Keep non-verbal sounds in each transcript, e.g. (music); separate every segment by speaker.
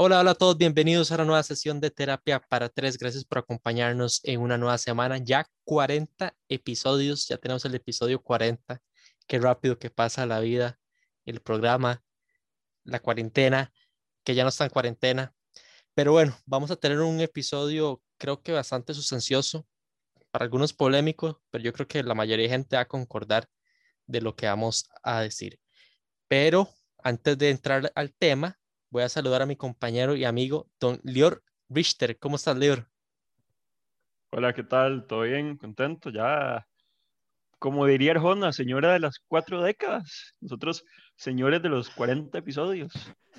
Speaker 1: Hola, hola a todos, bienvenidos a una nueva sesión de terapia para tres. Gracias por acompañarnos en una nueva semana. Ya 40 episodios, ya tenemos el episodio 40. Qué rápido que pasa la vida, el programa, la cuarentena, que ya no está en cuarentena. Pero bueno, vamos a tener un episodio creo que bastante sustancioso, para algunos polémico, pero yo creo que la mayoría de gente va a concordar de lo que vamos a decir. Pero antes de entrar al tema, voy a saludar a mi compañero y amigo, don Lior Richter. ¿Cómo estás, Lior?
Speaker 2: Hola, ¿qué tal? ¿Todo bien? ¿Contento? Ya, como diría Arjona, señora de las cuatro décadas. Nosotros, señores de los 40 episodios.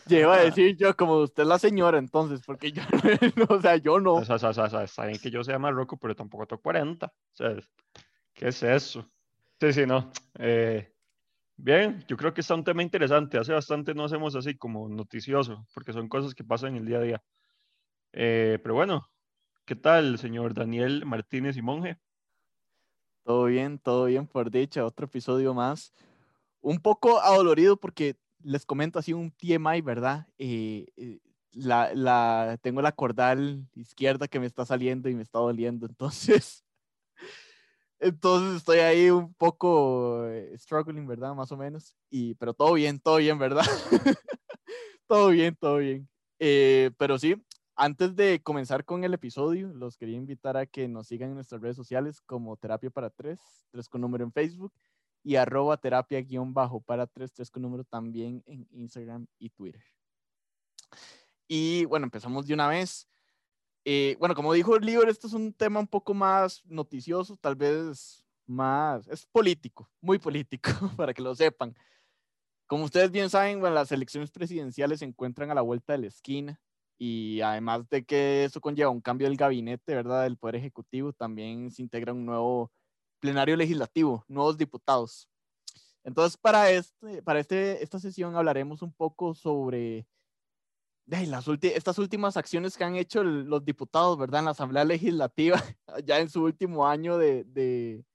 Speaker 3: Lleva a decir yo, como usted es la señora, entonces, porque yo, (laughs) o sea, yo no.
Speaker 2: O sea, o sea, está bien que yo sea más roco, pero tampoco tengo 40. O sea, ¿qué es eso? Sí, sí, no. Eh, Bien, yo creo que está un tema interesante. Hace bastante no hacemos así como noticioso, porque son cosas que pasan en el día a día. Eh, pero bueno, ¿qué tal, señor Daniel Martínez y Monje?
Speaker 3: Todo bien, todo bien, por dicha. Otro episodio más. Un poco adolorido porque les comento así un TMI, ¿verdad? Eh, eh, la, la, tengo la cordal izquierda que me está saliendo y me está doliendo. (laughs) Entonces, entonces estoy ahí un poco eh, struggling, ¿verdad? Más o menos. Y, pero todo bien, todo bien, ¿verdad? (laughs) todo bien, todo bien. Eh, pero sí, antes de comenzar con el episodio, los quería invitar a que nos sigan en nuestras redes sociales como Terapia para Tres, tres con número en Facebook y arroba terapia guion bajo para tres, tres con número también en Instagram y Twitter. Y bueno, empezamos de una vez. Eh, bueno, como dijo el esto es un tema un poco más noticioso, tal vez más, es político, muy político, (laughs) para que lo sepan. Como ustedes bien saben, bueno, las elecciones presidenciales se encuentran a la vuelta de la esquina y además de que eso conlleva un cambio del gabinete, ¿verdad? Del Poder Ejecutivo, también se integra un nuevo plenario legislativo, nuevos diputados. Entonces, para, este, para este, esta sesión hablaremos un poco sobre las estas últimas acciones que han hecho los diputados, ¿verdad? En la Asamblea Legislativa, (laughs) ya en su último año de, de,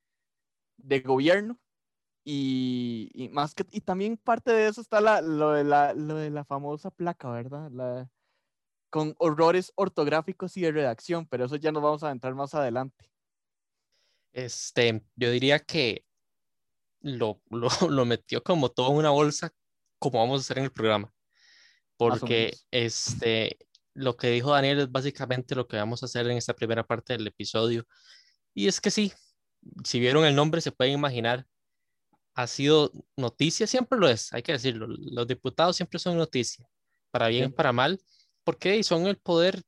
Speaker 3: de gobierno. Y, y, más que, y también parte de eso está la, lo, de la, lo de la famosa placa, ¿verdad? La, con horrores ortográficos y de redacción, pero eso ya nos vamos a entrar más adelante.
Speaker 1: Este, yo diría que lo, lo, (laughs) lo metió como todo en una bolsa, como vamos a hacer en el programa porque este, lo que dijo Daniel es básicamente lo que vamos a hacer en esta primera parte del episodio. Y es que sí, si vieron el nombre se pueden imaginar, ha sido noticia, siempre lo es, hay que decirlo, los diputados siempre son noticia, para bien o para mal, porque son el poder,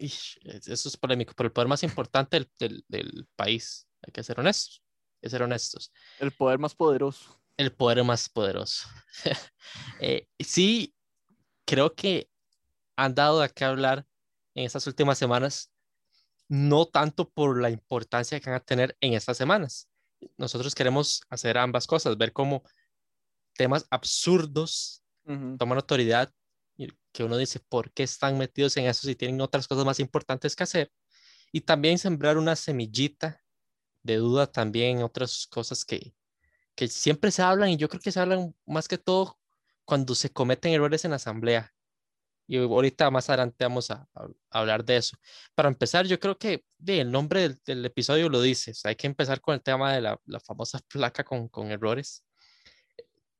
Speaker 1: eso es polémico, pero el poder más importante del, del, país, hay que ser honestos, hay que ser honestos.
Speaker 3: El poder más poderoso.
Speaker 1: El poder más poderoso. (laughs) eh, sí, creo que han dado a qué hablar en estas últimas semanas, no tanto por la importancia que van a tener en estas semanas. Nosotros queremos hacer ambas cosas, ver cómo temas absurdos toman autoridad que uno dice, ¿por qué están metidos en eso si tienen otras cosas más importantes que hacer? Y también sembrar una semillita de duda también en otras cosas que, que siempre se hablan y yo creo que se hablan más que todo cuando se cometen errores en la asamblea. Y ahorita más adelante vamos a, hablar de eso. Para empezar, yo creo que el nombre del, episodio lo dice. hay que empezar con el tema de la, la famosa (laughs) placa con, con, errores.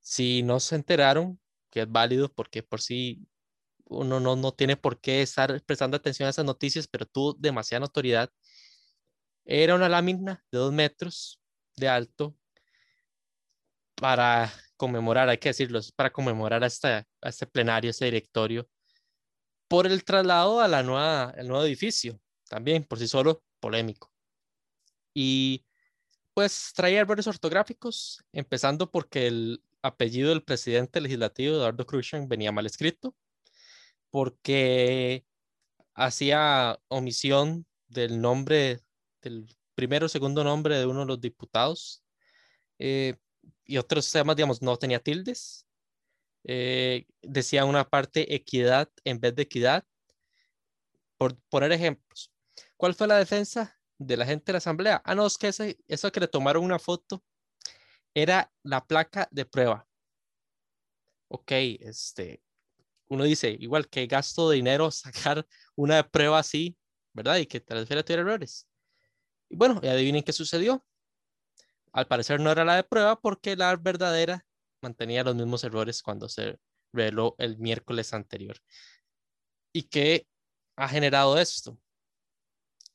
Speaker 1: Si no se enteraron, que es válido porque por sí uno no, no tiene por qué estar prestando atención a esas noticias, pero tuvo demasiada autoridad. Era una lámina de dos metros de alto para conmemorar, hay que decirlo, para conmemorar a, esta, a este plenario, este directorio, por el traslado a la nueva, al nuevo edificio, también por sí solo polémico. Y pues traía errores ortográficos, empezando porque el apellido del presidente legislativo, Eduardo Cruzan, venía mal escrito, porque hacía omisión del nombre, del primero o segundo nombre de uno de los diputados. Eh, y otros temas, digamos, no tenía tildes. Eh, decía una parte equidad en vez de equidad. Por poner ejemplos, ¿cuál fue la defensa de la gente de la asamblea? Ah, no, es que ese, eso que le tomaron una foto era la placa de prueba. Ok, este, uno dice, igual que gasto de dinero (laughs) sacar una prueba así, ¿verdad? Y que tal vez tuviera errores. Y bueno, y adivinen qué sucedió. Al parecer no era la de prueba porque la verdadera mantenía los mismos errores cuando se reveló el miércoles anterior. ¿Y qué ha generado esto?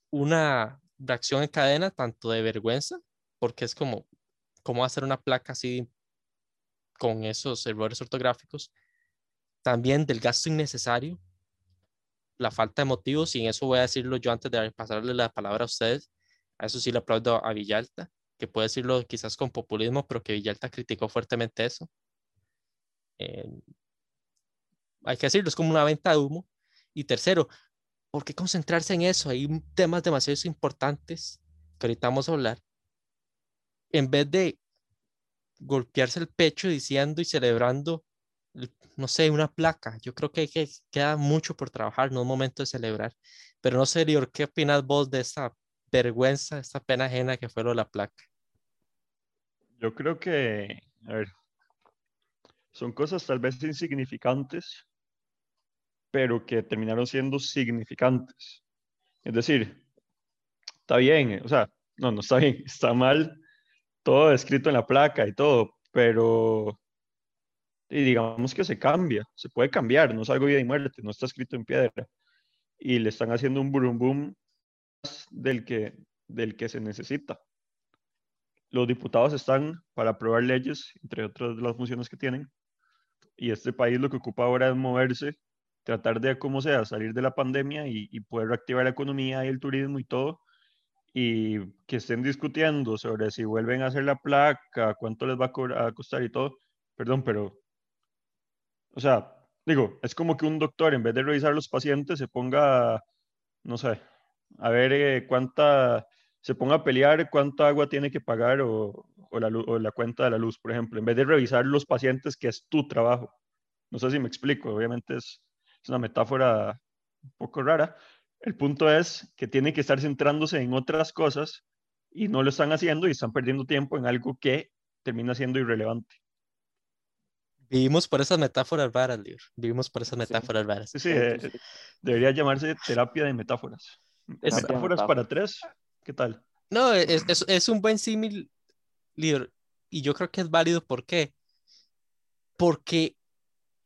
Speaker 1: Una reacción en cadena tanto de vergüenza, porque es como, ¿cómo hacer una placa así con esos errores ortográficos? También del gasto innecesario, la falta de motivos, y en eso voy a decirlo yo antes de pasarle la palabra a ustedes. A eso sí le aplaudo a Villalta, que puede decirlo quizás con populismo, pero que Villalta criticó fuertemente eso. Eh, hay que decirlo, es como una venta de humo. Y tercero, ¿por qué concentrarse en eso? Hay temas demasiado importantes que ahorita vamos a hablar. En vez de golpearse el pecho diciendo y celebrando, no sé, una placa. Yo creo que, que queda mucho por trabajar, no es momento de celebrar. Pero no sé, Lior, ¿qué opinas vos de esa vergüenza, esa pena ajena que fue lo de la placa?
Speaker 2: Yo creo que, a ver, son cosas tal vez insignificantes, pero que terminaron siendo significantes. Es decir, está bien, o sea, no, no está bien, (laughs) está mal todo escrito en la placa y todo, pero y digamos que se cambia, se puede cambiar, no es algo vida y muerte, no está escrito en piedra. Y le están haciendo un boom boom del que, del que se necesita. Los diputados están para aprobar leyes, entre otras las funciones que tienen, y este país lo que ocupa ahora es moverse tratar de, como sea, salir de la pandemia y, poder reactivar la economía y el turismo y todo, y que estén discutiendo sobre si vuelven a hacer la placa, cuánto les va a, costar y todo, perdón, pero, o sea, digo, es como que un doctor en vez de revisar los pacientes se ponga, no sé, a ver eh, cuánta, se ponga a pelear cuánta agua tiene que pagar o, o, la, o la cuenta de la luz, por ejemplo, en vez de revisar los pacientes, que es tu trabajo. No sé si me explico, obviamente es, es una metáfora un poco rara. El punto es que tienen que estar centrándose en otras cosas y no lo están haciendo y están perdiendo tiempo en algo que termina siendo irrelevante.
Speaker 1: Vivimos por esas metáforas raras, Lior. Vivimos por esas metáforas raras.
Speaker 2: Sí, sí, eh, debería llamarse terapia de metáforas. metáforas para tres, ¿qué tal?
Speaker 1: No, es, es, es un buen símil, Lior, y yo creo que es válido. ¿Por qué? Porque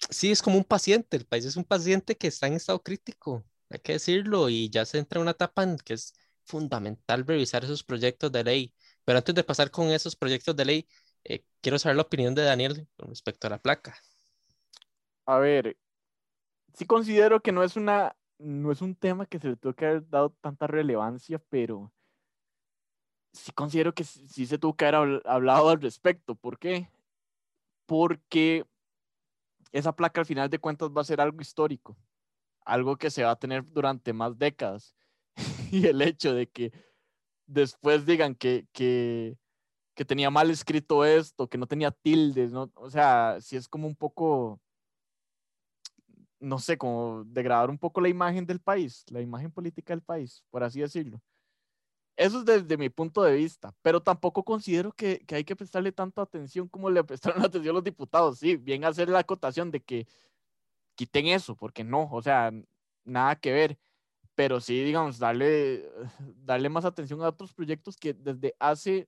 Speaker 1: sí, es como un paciente, el país es un paciente que está en estado crítico, hay que decirlo, y ya se entra en una etapa en que es fundamental revisar esos proyectos de ley. Pero antes de pasar con esos proyectos de ley, eh, quiero saber la opinión de Daniel con respecto a la placa.
Speaker 3: A ver, sí considero que no es una, no es un tema que se le tuvo que haber dado tanta relevancia, pero sí considero que sí se tuvo que haber hablado al respecto. ¿Por qué? Porque esa placa al final de cuentas va a ser algo histórico, algo que se va a tener durante más décadas. (laughs) y el hecho de que después digan que, que, que, tenía mal escrito esto, que no tenía tildes, ¿no? o sea, si es como un poco, no sé, como degradar un poco la imagen del país, la imagen política del país, por así decirlo. Eso es desde mi punto de vista, pero tampoco considero que, que, hay que prestarle tanto atención como le (laughs) prestaron atención los diputados. Sí, bien hacer la acotación de que quiten eso, porque no, o sea, nada que ver. Pero sí, digamos, darle, (laughs) darle más atención a otros proyectos que desde hace,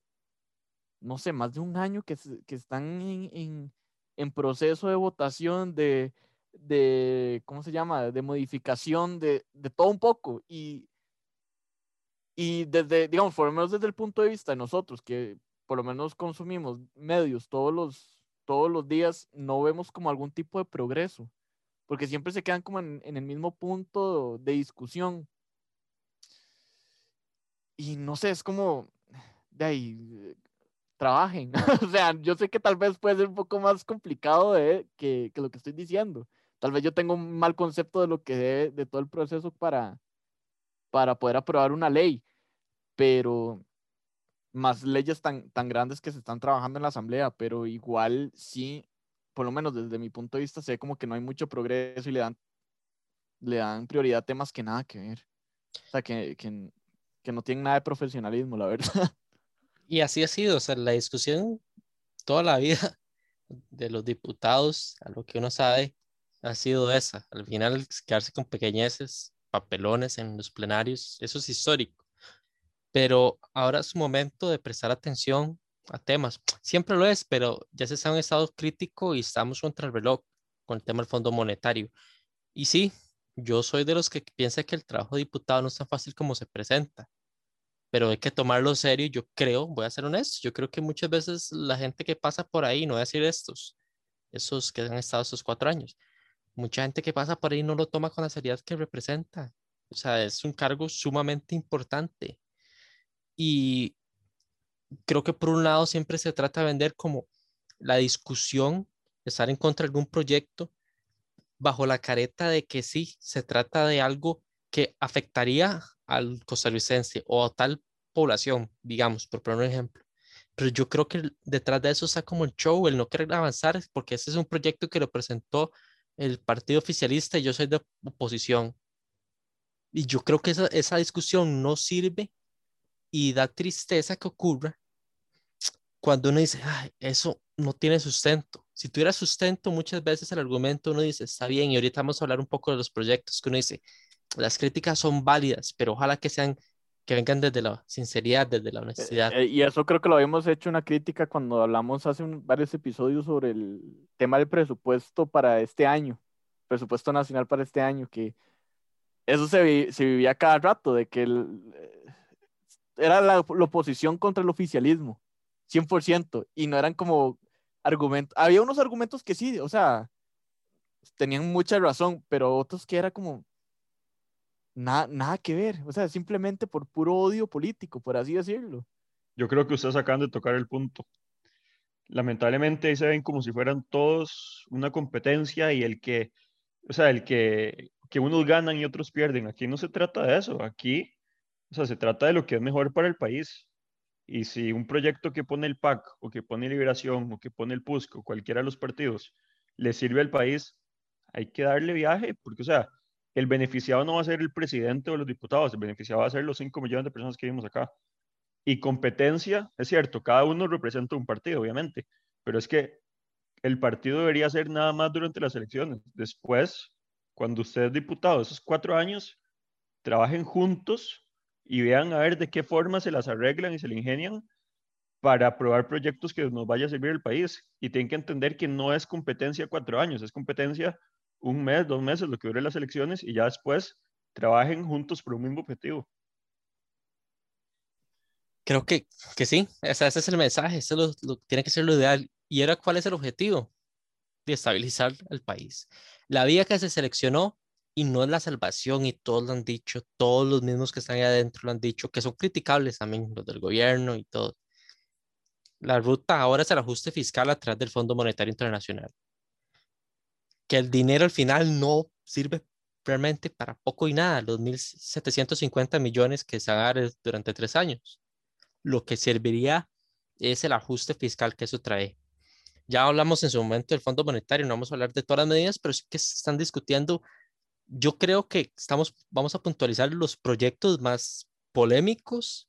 Speaker 3: no sé, más de un año que, que están en, en, en, proceso de votación, de, de, ¿cómo se llama?, de modificación, de, de todo un poco. Y y desde, digamos, por lo menos desde el punto de vista de nosotros, que por lo menos consumimos medios todos los, todos los días, no vemos como algún tipo de progreso, porque siempre se quedan como en, el mismo punto de discusión. Y no sé, es como, de ahí, trabajen. (laughs) o sea, yo sé que tal vez puede ser un poco más complicado de, que, que, lo que estoy diciendo. Tal vez yo tengo un mal concepto de lo que de todo el proceso para, para poder aprobar una ley pero más leyes tan, tan grandes que se están trabajando en la Asamblea, pero igual sí, por lo menos desde mi punto de vista, sé como que no hay mucho progreso y le dan, le dan prioridad a temas que nada que ver. O sea, que, que, que no tienen nada de profesionalismo, la verdad. (laughs)
Speaker 1: Y así ha sido, o sea, la discusión toda la vida de los diputados, a lo que uno sabe, ha sido esa. Al final, quedarse con pequeñeces, papelones en los plenarios, eso es histórico. Pero ahora es momento de prestar atención a temas. Siempre lo es, pero ya se está en estado crítico y estamos contra el reloj con el tema del Fondo Monetario. Y sí, yo soy de los que piensa que el trabajo de diputado no es tan fácil como se presenta, pero hay que tomarlo serio. Yo creo, voy a ser honesto, yo creo que muchas veces la gente que pasa por ahí, no voy a decir estos, esos que han estado estos cuatro años, mucha gente que pasa por ahí no lo toma con la seriedad que representa. O sea, es un cargo sumamente importante. Y creo que por un lado siempre se trata de vender como la discusión, estar en contra de algún proyecto, bajo la careta de que sí, se trata de algo que afectaría al costarricense o a tal población, digamos, por poner un ejemplo. Pero yo creo que detrás de eso está como el show, el no querer avanzar, porque ese es un proyecto que lo presentó el partido oficialista y yo soy de oposición. Y yo creo que esa, esa discusión no sirve y da tristeza que ocurra cuando uno dice, Ay, eso no tiene sustento. Si tuviera sustento, muchas veces el argumento uno dice, está bien, y ahorita vamos a hablar un poco de los proyectos que uno dice, las críticas son válidas, pero ojalá que sean, que vengan desde la sinceridad, desde la
Speaker 3: Eh,
Speaker 1: honestidad.
Speaker 3: eh, y eso creo que lo habíamos hecho una crítica cuando hablamos hace un- varios episodios sobre el tema del presupuesto para este año, presupuesto nacional para este año, que eso se, vi- se vivía cada rato, de que eh, era la, la oposición contra el oficialismo, 100%, y no eran como argumentos, había unos argumentos que sí, o sea, tenían mucha razón, pero otros que era como nada, nada que ver, o sea, simplemente por puro odio político, por así decirlo.
Speaker 2: Yo creo que ustedes acaban de tocar el punto. Lamentablemente ahí se ven como si fueran todos una competencia y el que, o sea, el que, que unos ganan y otros pierden. Aquí no se trata de eso. Aquí, o sea, se trata de lo que es mejor para el país. Y si un proyecto que pone el PAC o que pone Liberación o que pone el PUSC o cualquiera de los partidos le sirve al país, hay que darle viaje, porque, o sea, el beneficiado no va a ser el presidente o los diputados, el beneficiado va a ser los 5 millones de personas que vivimos acá. Y competencia, es cierto, cada uno representa un partido, obviamente, pero es que el partido debería ser nada más durante las elecciones. Después, cuando usted es diputado, esos cuatro años, trabajen juntos y vean a ver de qué forma se las arreglan y se le ingenian para aprobar proyectos que nos vaya a servir el país. Y tienen que entender que no es competencia cuatro años, es competencia un mes, dos meses, lo que dure las elecciones, y ya después trabajen juntos por un mismo objetivo.
Speaker 1: Creo que, que sí, o sea, ese es el mensaje, eso lo, tiene que ser lo ideal. ¿Y ahora cuál es el objetivo? De estabilizar el país. La vía que se seleccionó, y no es la salvación, y todos lo han dicho, todos los mismos que están ahí adentro lo han dicho, que son criticables también, los del gobierno y todo. La ruta ahora es el ajuste fiscal a través del Fondo Monetario Internacional. Que el dinero al final no sirve realmente para poco y nada, los 1.750 millones que se van a dar durante tres años lo que serviría es el ajuste fiscal que eso trae. Ya hablamos en su momento del Fondo Monetario, no vamos a hablar de todas las medidas, pero sí que se están discutiendo. Yo creo que estamos, vamos a puntualizar los proyectos más polémicos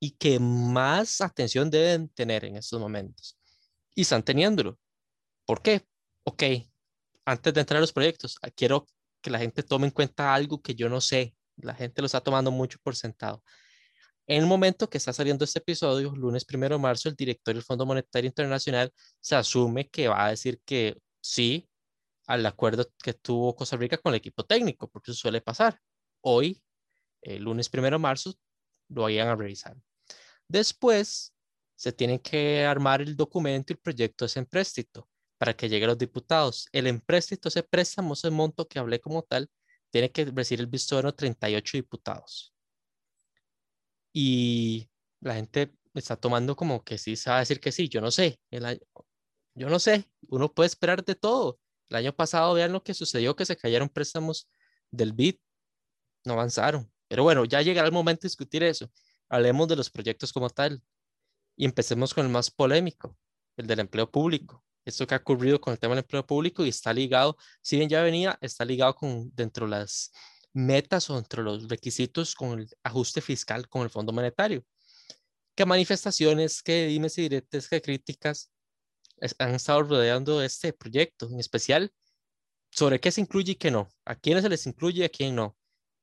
Speaker 1: y que más atención deben tener en estos momentos. Y están teniéndolo. ¿Por qué? Ok, antes de entrar a los proyectos, ah, quiero que la gente tome en cuenta algo que yo no sé. La gente lo está tomando mucho por sentado. En el momento que está saliendo este episodio, lunes primero de marzo, el director del Fondo Monetario Internacional se asume que va a decir que sí al acuerdo que tuvo Costa Rica con el equipo técnico, porque eso suele pasar. Hoy, el lunes primero de marzo, lo vayan a revisar. Después, se tiene que armar el documento y el proyecto de ese empréstito para que llegue a los diputados. El empréstito, ese préstamo, ese monto que hablé como tal, tiene que recibir el visto bueno de 38 diputados y la gente está tomando como que sí se va a decir que sí, yo no sé, el año, yo no sé, uno puede esperar de todo. El año pasado vean lo que sucedió, que se cayeron préstamos del BID, no avanzaron. Pero bueno, ya llegará el momento de discutir eso. Hablemos de los proyectos como tal y empecemos con el más polémico, el del empleo público. Esto que ha ocurrido con el tema del empleo público y está ligado, si bien ya venía, está ligado con dentro de las metas o entre los requisitos con el ajuste fiscal con el Fondo Monetario. ¿Qué manifestaciones, qué dimes y diretes, qué críticas han estado rodeando este proyecto? En especial, sobre qué se incluye y qué no, a quiénes se les incluye y a quién no,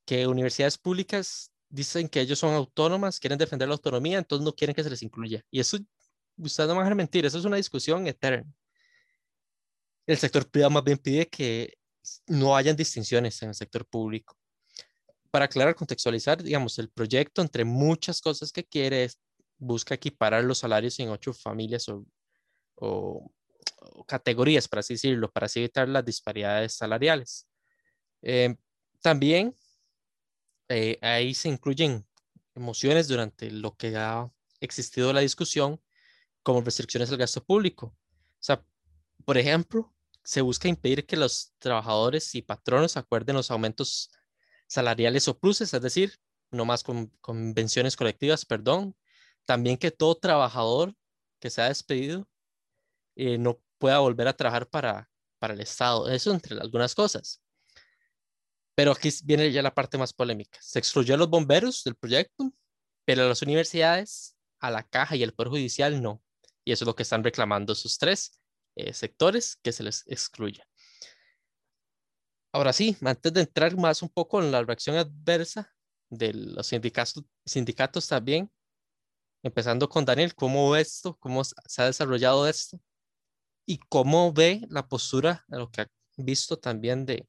Speaker 1: que universidades públicas dicen que ellos son autónomas, quieren defender la autonomía, entonces no quieren que se les incluya. Y eso, ustedes no van a mentir, eso es una discusión eterna. El sector privado más bien pide que no hayan distinciones en el sector público. Para aclarar, contextualizar, digamos, el proyecto, entre muchas cosas que quiere, es, busca equiparar los salarios en ocho familias o, o, categorías, para así decirlo, para así evitar las disparidades salariales. Eh, también eh, ahí se incluyen emociones durante lo que ha existido la discusión, como restricciones al gasto público. O sea, por ejemplo, se busca impedir que los trabajadores y patronos acuerden los aumentos salariales o pluses, es decir, no más con convenciones colectivas, perdón. También que todo trabajador que se ha despedido eh, no pueda volver a trabajar para, para el Estado. Eso entre algunas cosas. Pero aquí viene ya la parte más polémica. Se excluyó a los bomberos del proyecto, pero a las universidades, a la caja y al Poder Judicial no. Y eso es lo que están reclamando esos tres eh, sectores, que se les excluya. Ahora sí, antes de entrar más un poco en la reacción adversa de los sindicatos, sindicatos también, empezando con Daniel, ¿cómo ve esto? ¿Cómo se ha desarrollado esto? ¿Y cómo ve la postura de lo que ha visto también de,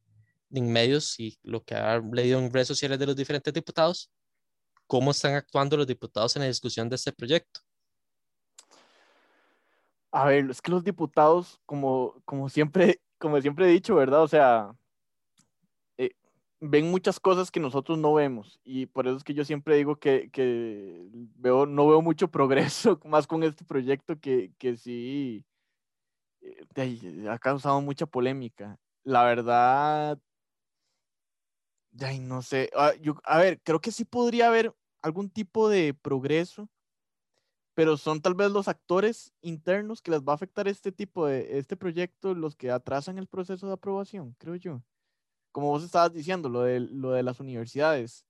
Speaker 1: en medios y lo que ha leído en redes sociales de los diferentes diputados? ¿Cómo están actuando los diputados en la discusión de este proyecto?
Speaker 3: A ver, es que los diputados, como, como, siempre, (laughs) como siempre he dicho, ¿verdad? O sea, ven muchas cosas que nosotros no vemos y por eso es que yo siempre digo que, que veo, no veo mucho progreso (laughs) más con este proyecto que, que sí eh, ha causado mucha polémica. La verdad, ay, no sé, ah, yo, a ver, creo que sí podría haber algún tipo de progreso, pero son tal vez los actores internos que les va a afectar este tipo de, este proyecto los que atrasan el proceso de aprobación, creo yo como vos estabas diciendo, lo de, lo de las universidades.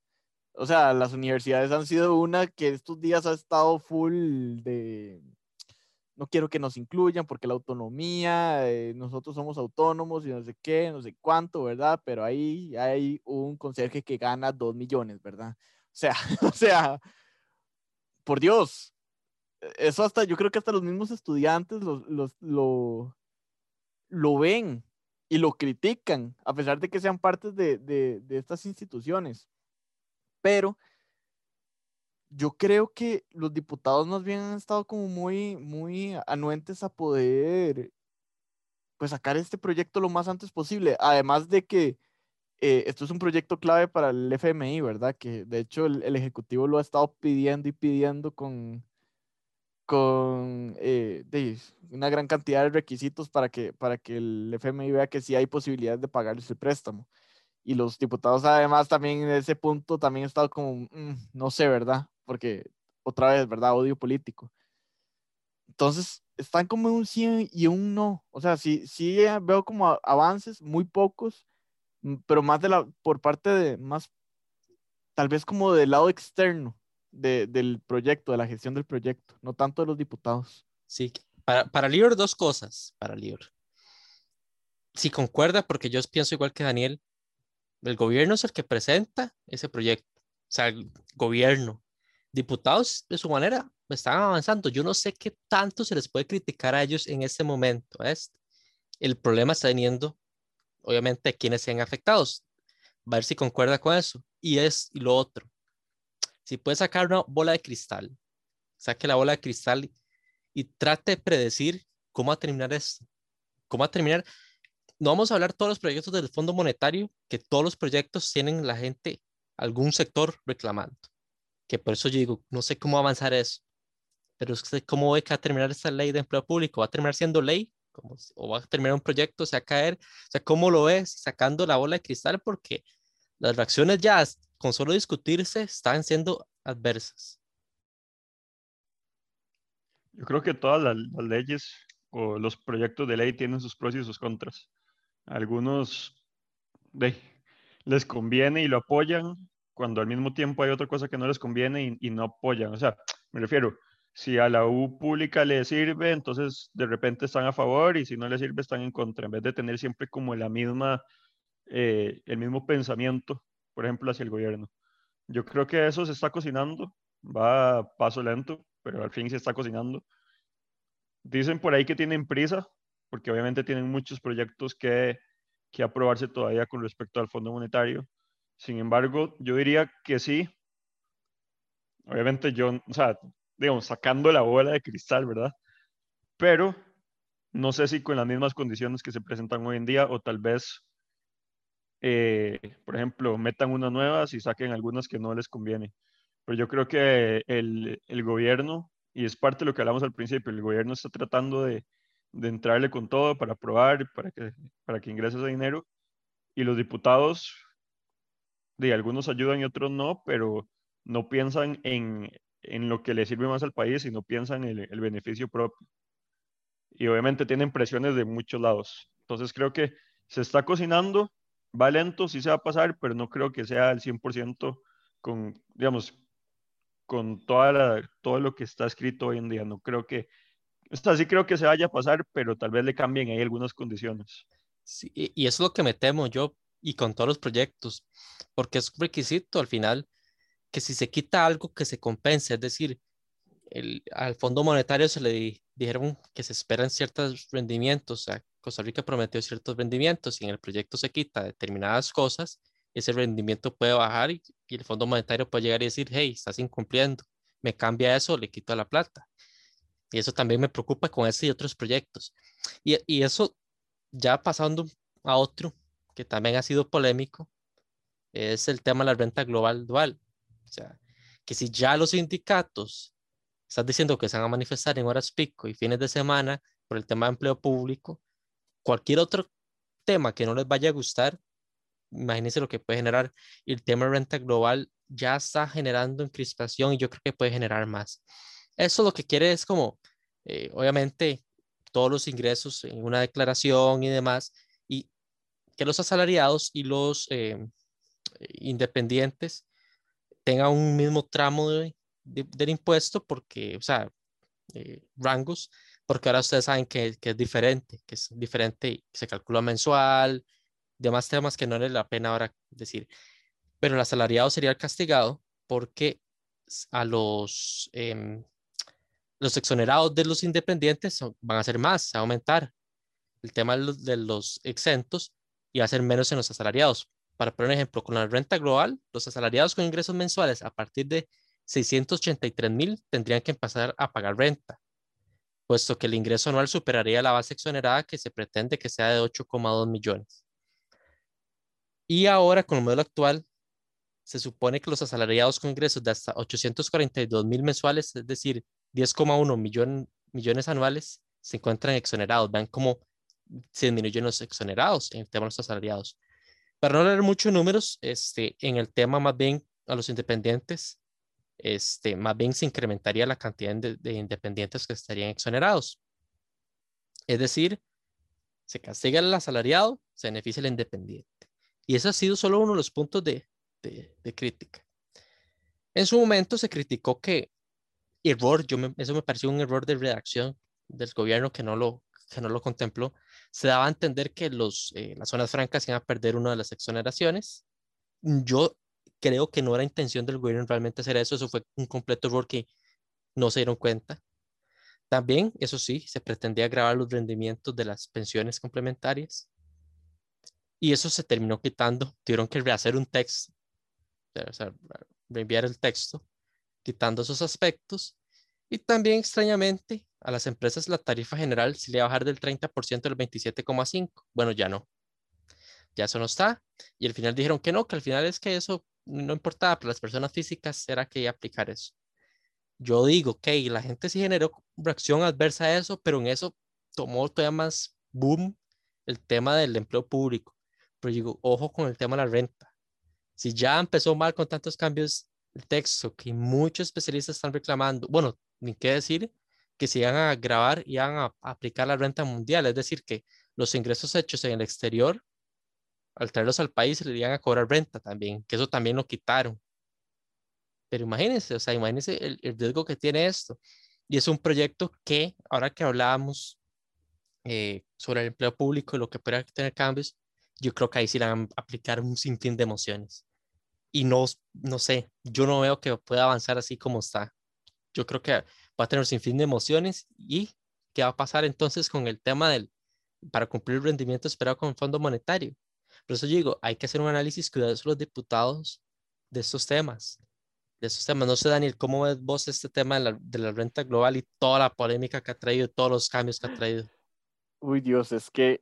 Speaker 3: O sea, las universidades han sido una que estos días ha estado full de, no quiero que nos incluyan porque la autonomía, eh, nosotros somos autónomos y no sé qué, no sé cuánto, ¿verdad? Pero ahí hay un conserje que gana dos millones, ¿verdad? O sea, (laughs) o sea, por Dios, eso hasta, yo creo que hasta los mismos estudiantes los, los, lo, lo ven y lo critican, a pesar de que sean partes de, de, de estas instituciones. Pero yo creo que los diputados más bien han estado como muy, muy anuentes a poder pues sacar este proyecto lo más antes posible. Además de que eh, esto es un proyecto clave para el FMI, ¿verdad? Que de hecho el, el Ejecutivo lo ha estado pidiendo y pidiendo con, con eh, una gran cantidad de requisitos para que, para que el FMI vea que sí hay posibilidad de pagarles el préstamo. Y los diputados además también en ese punto también han estado como, mm, no sé, ¿verdad? Porque otra vez, ¿verdad? Odio político. Entonces, están como un sí y un no. O sea, sí, sí veo como avances, muy pocos, mm, pero más de la, por parte de, más, tal vez como del lado externo del proyecto, de la gestión del proyecto, no tanto de los diputados.
Speaker 1: Sí, para, para Lior dos cosas, para Lior. Si concuerda, porque yo pienso igual que Daniel, el gobierno es el que presenta ese proyecto, o sea, el gobierno. Diputados, de su manera, están avanzando. Yo no sé qué tanto se les puede criticar a ellos en este momento. El problema está teniendo, obviamente, quienes sean afectados. A ver si concuerda con eso. Y es lo otro si puede sacar una bola de cristal, saque la bola de cristal y, trate de predecir cómo va a terminar esto. ¿Cómo va a terminar? No vamos a hablar todos los proyectos del Fondo Monetario, que todos los proyectos tienen la gente, algún sector reclamando. Que por eso yo digo, no sé cómo avanzar eso. Pero cómo ve que va a terminar esta ley de empleo público. ¿Va a terminar siendo ley? ¿O va a terminar un proyecto? ¿Se va a caer? O sea, ¿cómo lo ves sacando la bola de cristal? Porque las reacciones ya con solo discutirse están siendo adversas.
Speaker 2: Yo creo que todas las, leyes o los proyectos de ley tienen sus pros y sus contras. Algunos les conviene y lo apoyan, cuando al mismo tiempo hay otra cosa que no les conviene y, no apoyan. O sea, me refiero, si a la U pública le sirve, entonces de repente están a favor y si no le sirve están en contra, en vez de tener siempre como la misma, eh, el mismo pensamiento, por ejemplo, hacia el gobierno. Yo creo que eso se está cocinando, va paso lento, pero al fin se está cocinando. Dicen por ahí que tienen prisa, porque obviamente tienen muchos proyectos que, que aprobarse todavía con respecto al Fondo Monetario. Sin embargo, yo diría que sí. Obviamente yo, o sea, digamos, sacando la bola de cristal, ¿verdad? Pero no sé si con las mismas condiciones que se presentan hoy en día o tal vez, eh, por ejemplo, metan unas nuevas y saquen algunas que no les conviene. Pero yo creo que el, el gobierno, y es parte de lo que hablamos al principio, el gobierno está tratando de, entrarle con todo para aprobar, para que, para que ingrese ese dinero, y los diputados, de algunos ayudan y otros no, pero no piensan en, lo que le sirve más al país y no piensan en el, beneficio propio. Y obviamente tienen presiones de muchos lados. Entonces creo que se está cocinando, va lento, sí se va a pasar, pero no creo que sea al 100% con, digamos, con toda la, todo lo que está escrito hoy en día. No creo que, o sí creo que se vaya a pasar, pero tal vez le cambien ahí algunas condiciones.
Speaker 1: Sí, y eso es lo que me temo yo y con todos los proyectos, porque es un requisito al final que si se quita algo que se compense, es decir, el, al Fondo Monetario se le dijeron que se esperan ciertos rendimientos, o sea, Costa Rica prometió ciertos rendimientos y en el proyecto se quita determinadas cosas, ese rendimiento puede bajar y, el Fondo Monetario puede llegar y decir, hey, estás incumpliendo, me cambia eso, le quito la plata. Y eso también me preocupa con ese y otros proyectos. Y, y eso, ya pasando a otro que también ha sido polémico, es el tema de la renta global dual. O sea, que si ya los sindicatos están diciendo que se van a manifestar en horas pico y fines de semana por el tema de empleo público, cualquier otro tema que no les vaya a gustar, imagínense lo que puede generar. El tema de renta global ya está generando encrispación y yo creo que puede generar más. Eso lo que quiere es como, eh, obviamente, todos los ingresos en una declaración y demás, y que los asalariados y los eh, independientes tenga un mismo tramo de, del impuesto porque, o sea, eh, rangos, porque ahora ustedes saben que, que, es diferente, que es diferente y se calcula mensual, demás temas que no vale la pena ahora decir. Pero el asalariado sería el castigado porque a los, eh, los exonerados de los independientes van a ser más, a aumentar el tema de los, de los exentos y va a ser menos en los asalariados. Para poner un ejemplo, con la renta global, los asalariados con ingresos mensuales a partir de 683 mil tendrían que empezar a pagar renta, puesto que el ingreso anual superaría la base exonerada que se pretende que sea de 8,2 millones. Y ahora, con el modelo actual, se supone que los asalariados con ingresos de hasta 842 mil mensuales, es decir, 10,1 millones anuales, se encuentran exonerados. Vean cómo se disminuyen los exonerados en el tema de los asalariados. Para no leer muchos números, este, en el tema más bien a los independientes, este, más bien se incrementaría la cantidad de, independientes que estarían exonerados. Es decir, se castiga el asalariado, se beneficia el independiente. Y ese ha sido solo uno de los puntos de, de, crítica. En su momento se criticó que error, yo eso me pareció un error de redacción del gobierno que no lo, que no lo contempló, se daba a entender que los, eh, las zonas francas iban a perder una de las exoneraciones. Yo creo que no era intención del gobierno realmente hacer eso, eso fue un completo error que no se dieron cuenta. También, eso sí, se pretendía grabar los rendimientos de las pensiones complementarias. Y eso se terminó quitando. Tuvieron que rehacer un texto, o sea, reenviar el texto, quitando esos aspectos. Y también, extrañamente, a las empresas la tarifa general se le va a bajar del 30% al 27,5%. Bueno, ya no. Ya eso no está. Y al final dijeron que no, que al final es que eso no importaba, para las personas físicas era que iba a aplicar eso. Yo digo, ok, la gente sí generó reacción adversa a eso, pero en eso tomó todavía más boom el tema del empleo público. Pero digo, ojo con el tema de la renta. Si ya empezó mal con tantos cambios el texto que muchos especialistas están reclamando, bueno, ni qué decir que se iban a grabar y iban a aplicar la renta mundial, es decir, que los ingresos hechos en el exterior, al traerlos al país, le iban a cobrar renta también, que eso también lo quitaron. Pero imagínense, o sea, imagínense el, riesgo que tiene esto. Y es un proyecto que, ahora que hablábamos eh, sobre el empleo público y lo que puede tener cambios, yo creo que ahí sí le van a aplicar un sinfín de emociones. Y no, no sé, yo no veo que pueda avanzar así como está. Yo creo que va a tener un sinfín de emociones y qué va a pasar entonces con el tema del, para cumplir el rendimiento esperado con el Fondo Monetario. Por eso digo, hay que hacer un análisis cuidadoso los diputados de estos temas. De estos temas. No sé, Daniel, ¿cómo ves vos este tema de la, de la renta global y toda la polémica que ha traído, todos los cambios que ha traído?
Speaker 3: Uy, Dios, es que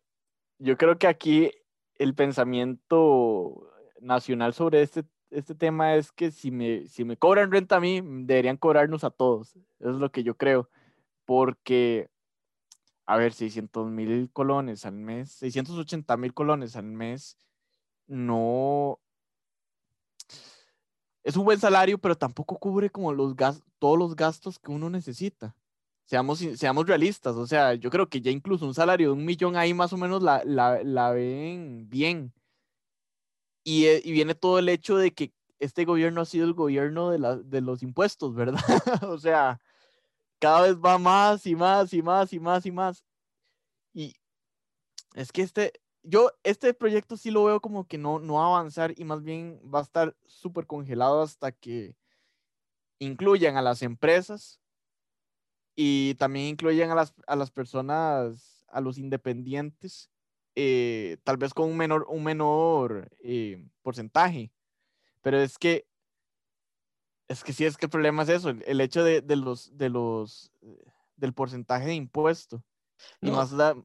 Speaker 3: yo creo que aquí el pensamiento nacional sobre este, este tema es que si me, si me cobran renta a mí, deberían cobrarnos a todos. Eso es lo que yo creo. Porque, a ver, 600 mil colones al mes, 680 mil colones al mes, no... Es un buen salario, pero tampoco cubre como los todos los gastos que uno necesita seamos, seamos realistas, o sea, yo creo que ya incluso un salario de un millón ahí más o menos la, la, la ven bien. Y, eh, y, viene todo el hecho de que este gobierno ha sido el gobierno de, la, de los impuestos, ¿verdad? (laughs) o sea, cada vez va más y más y más y más y más. Y es que este, yo este proyecto sí lo veo como que no, no va avanzar y más bien va a estar súper congelado hasta que incluyan a las empresas y también incluyen a las, a las personas, a los independientes, eh, tal vez con un menor, un menor eh, porcentaje. Pero es que, es que sí, es que el problema es eso, el, hecho de, de, los, de los, del porcentaje de impuesto. Y más la...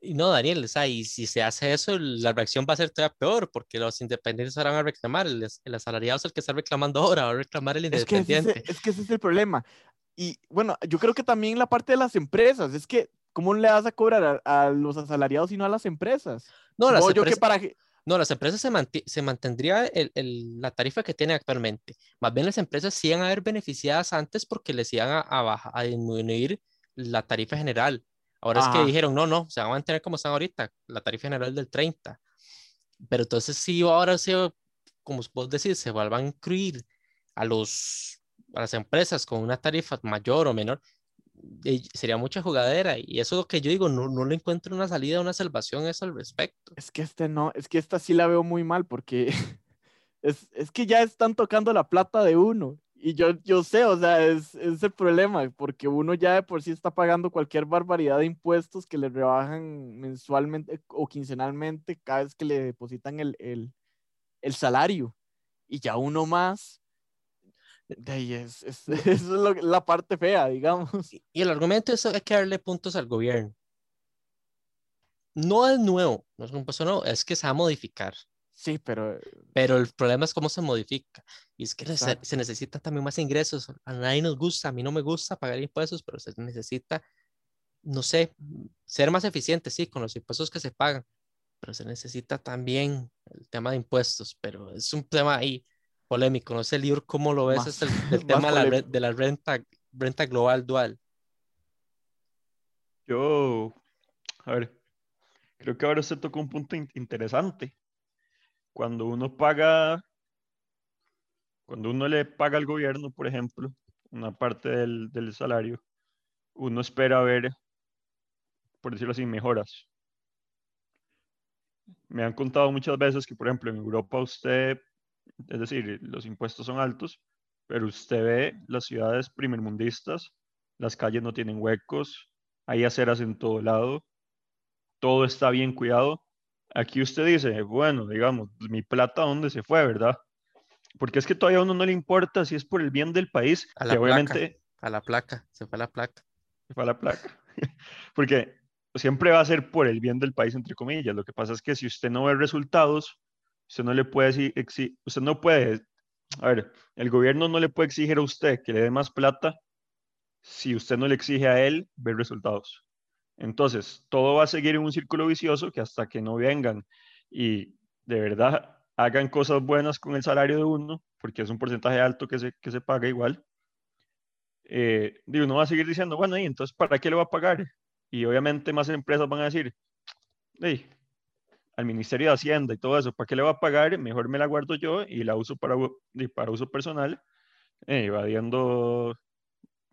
Speaker 1: Y no, Daniel, o sea, y si se hace eso, la reacción va a ser todavía peor, porque los independientes ahora van a reclamar, el, el asalariado es el que está reclamando ahora, va a reclamar el independiente.
Speaker 3: Es que, ese, es que ese es el problema. Y bueno, yo creo que también la parte de las empresas, es que, ¿cómo le vas a cobrar a, los asalariados y no a las empresas?
Speaker 1: No, las empresas, para... no, las empresas se, se mantendría el, el, la tarifa que tienen actualmente. Más bien las empresas sí iban a haber beneficiadas antes porque les iban a, a, a disminuir la tarifa general. Ahora es que dijeron, no, no, se van a mantener como están ahorita, la tarifa general del 30. Pero entonces sí, ahora se, como vos decís, se vuelvan a incluir a los a las empresas con una tarifa mayor o menor, sería mucha jugadera y eso es lo que yo digo, no, no le encuentro una salida, una salvación eso al respecto.
Speaker 3: Es que este no, es que esta sí la veo muy mal porque (laughs) es, es que ya están tocando la plata de uno y yo, yo sé, o sea, es, es, el problema porque uno ya de por sí está pagando cualquier barbaridad de impuestos que le rebajan mensualmente o quincenalmente cada vez que le depositan el, el, el salario y ya uno más de ahí es, es, (laughs) (laughs) es lo, la parte fea, digamos.
Speaker 1: Y el argumento es que hay que darle puntos al gobierno. No es nuevo, no es un paso nuevo, es que se va a modificar.
Speaker 3: Sí, pero...
Speaker 1: Pero el problema es cómo se modifica. Y es que se, se necesitan también más ingresos. A nadie nos gusta, a mí no me gusta pagar impuestos, pero se necesita, no sé, ser más eficiente, sí, con los impuestos que se pagan. Pero se necesita también el tema de impuestos, pero es un tema ahí polémico. No sé, Lior, ¿cómo lo ves? es el, (laughs) tema de la, renta, renta global dual.
Speaker 2: Yo, a ver, creo que ahora se tocó un punto interesante. Cuando uno paga, cuando uno le paga al gobierno, por ejemplo, una parte del, del salario, uno espera ver, por decirlo así, mejoras. Me han contado muchas veces que, por ejemplo, en Europa usted es decir, los impuestos son altos, pero usted ve las ciudades primermundistas, las calles no tienen huecos, hay aceras en todo lado, todo está bien cuidado. Aquí usted dice, bueno, digamos, pues, mi plata, ¿dónde se fue, verdad? Porque es que todavía a uno no le importa si es por el bien del país,
Speaker 1: a la obviamente... a la placa, se fue a la placa.
Speaker 2: Se fue a la placa. (laughs) Porque siempre va a ser por el bien del país, entre comillas. Lo que pasa es que si usted no ve resultados, Usted no le puede decir, usted no puede, a ver, el gobierno no le puede exigir a usted que le dé más plata si usted no le exige a él ver resultados. Entonces, todo va a seguir en un círculo vicioso que hasta que no vengan y de verdad hagan cosas buenas con el salario de uno, porque es un porcentaje alto que se, que se paga igual, eh, uno va a seguir diciendo, bueno, y entonces, ¿para qué le va a pagar? Y obviamente más empresas van a decir, hey, al Ministerio de Hacienda y todo eso, ¿para qué le va a pagar? Mejor me la guardo yo y la uso para, para uso personal, eh, evadiendo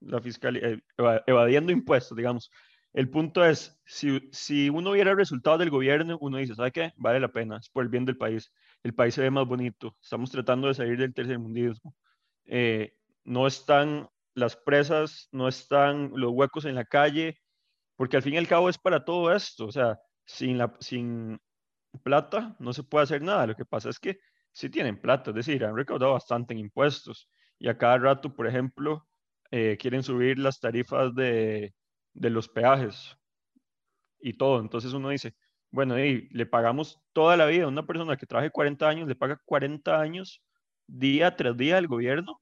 Speaker 2: la fiscal, eh, eva- evadiendo impuestos, digamos. El punto es, si, si uno viera el resultado del gobierno, uno dice, ¿sabe qué? Vale la pena, es por el bien del país. El país se ve más bonito, estamos tratando de salir del tercermundismo. Eh, no están las presas, no están los huecos en la calle, porque al fin y al cabo es para todo esto. O sea, sin, la, sin plata no se puede hacer nada. Lo que pasa es que sí tienen plata, es decir, han recaudado bastante en impuestos y a cada rato, por ejemplo, eh, quieren subir las tarifas de, de los peajes y todo. Entonces uno dice, bueno, y le pagamos toda la vida a una persona que trabaje 40 años, le paga 40 años día tras día al gobierno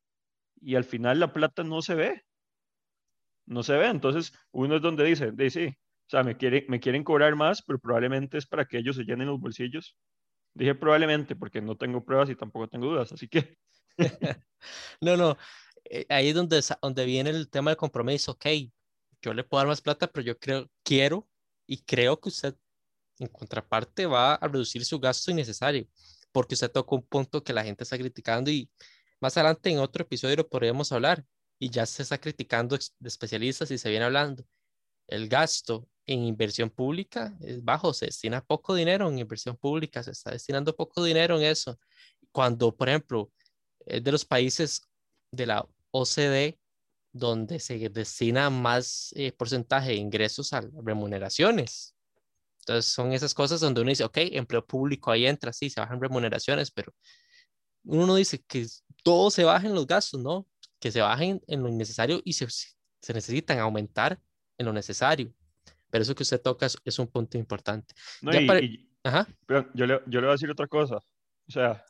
Speaker 2: y al final la plata no se ve. No se ve. Entonces uno es donde dice, de sí, o sea, me, quiere, me quieren cobrar más, pero probablemente es para que ellos se llenen los bolsillos. Dije probablemente porque no tengo pruebas y tampoco tengo dudas, así que (laughs)
Speaker 1: No, no, eh, ahí es donde, donde viene el tema del compromiso. Ok, yo le puedo dar más plata, pero yo creo, quiero y creo que usted en contraparte va a reducir su gasto innecesario, porque usted tocó un punto que la gente está criticando y más adelante en otro episodio lo podríamos hablar y ya se está criticando de especialistas y se viene hablando. El gasto en inversión pública es bajo, se destina poco dinero en inversión pública, se está destinando poco dinero en eso. Cuando, por ejemplo, es de los países de la OCDE donde se destina más eh, porcentaje de ingresos a remuneraciones. Entonces son esas cosas donde uno dice, ok, empleo público ahí entra, sí, se bajan remuneraciones, pero uno no dice que todo se baje en los gastos, ¿no? Que se bajen en lo innecesario y se, se necesitan aumentar en lo necesario. Pero eso que usted toca es, es un punto importante.
Speaker 2: no, y,
Speaker 1: para-
Speaker 2: y-
Speaker 1: Ajá,
Speaker 2: pero yo le, yo le voy a decir otra cosa. O sea,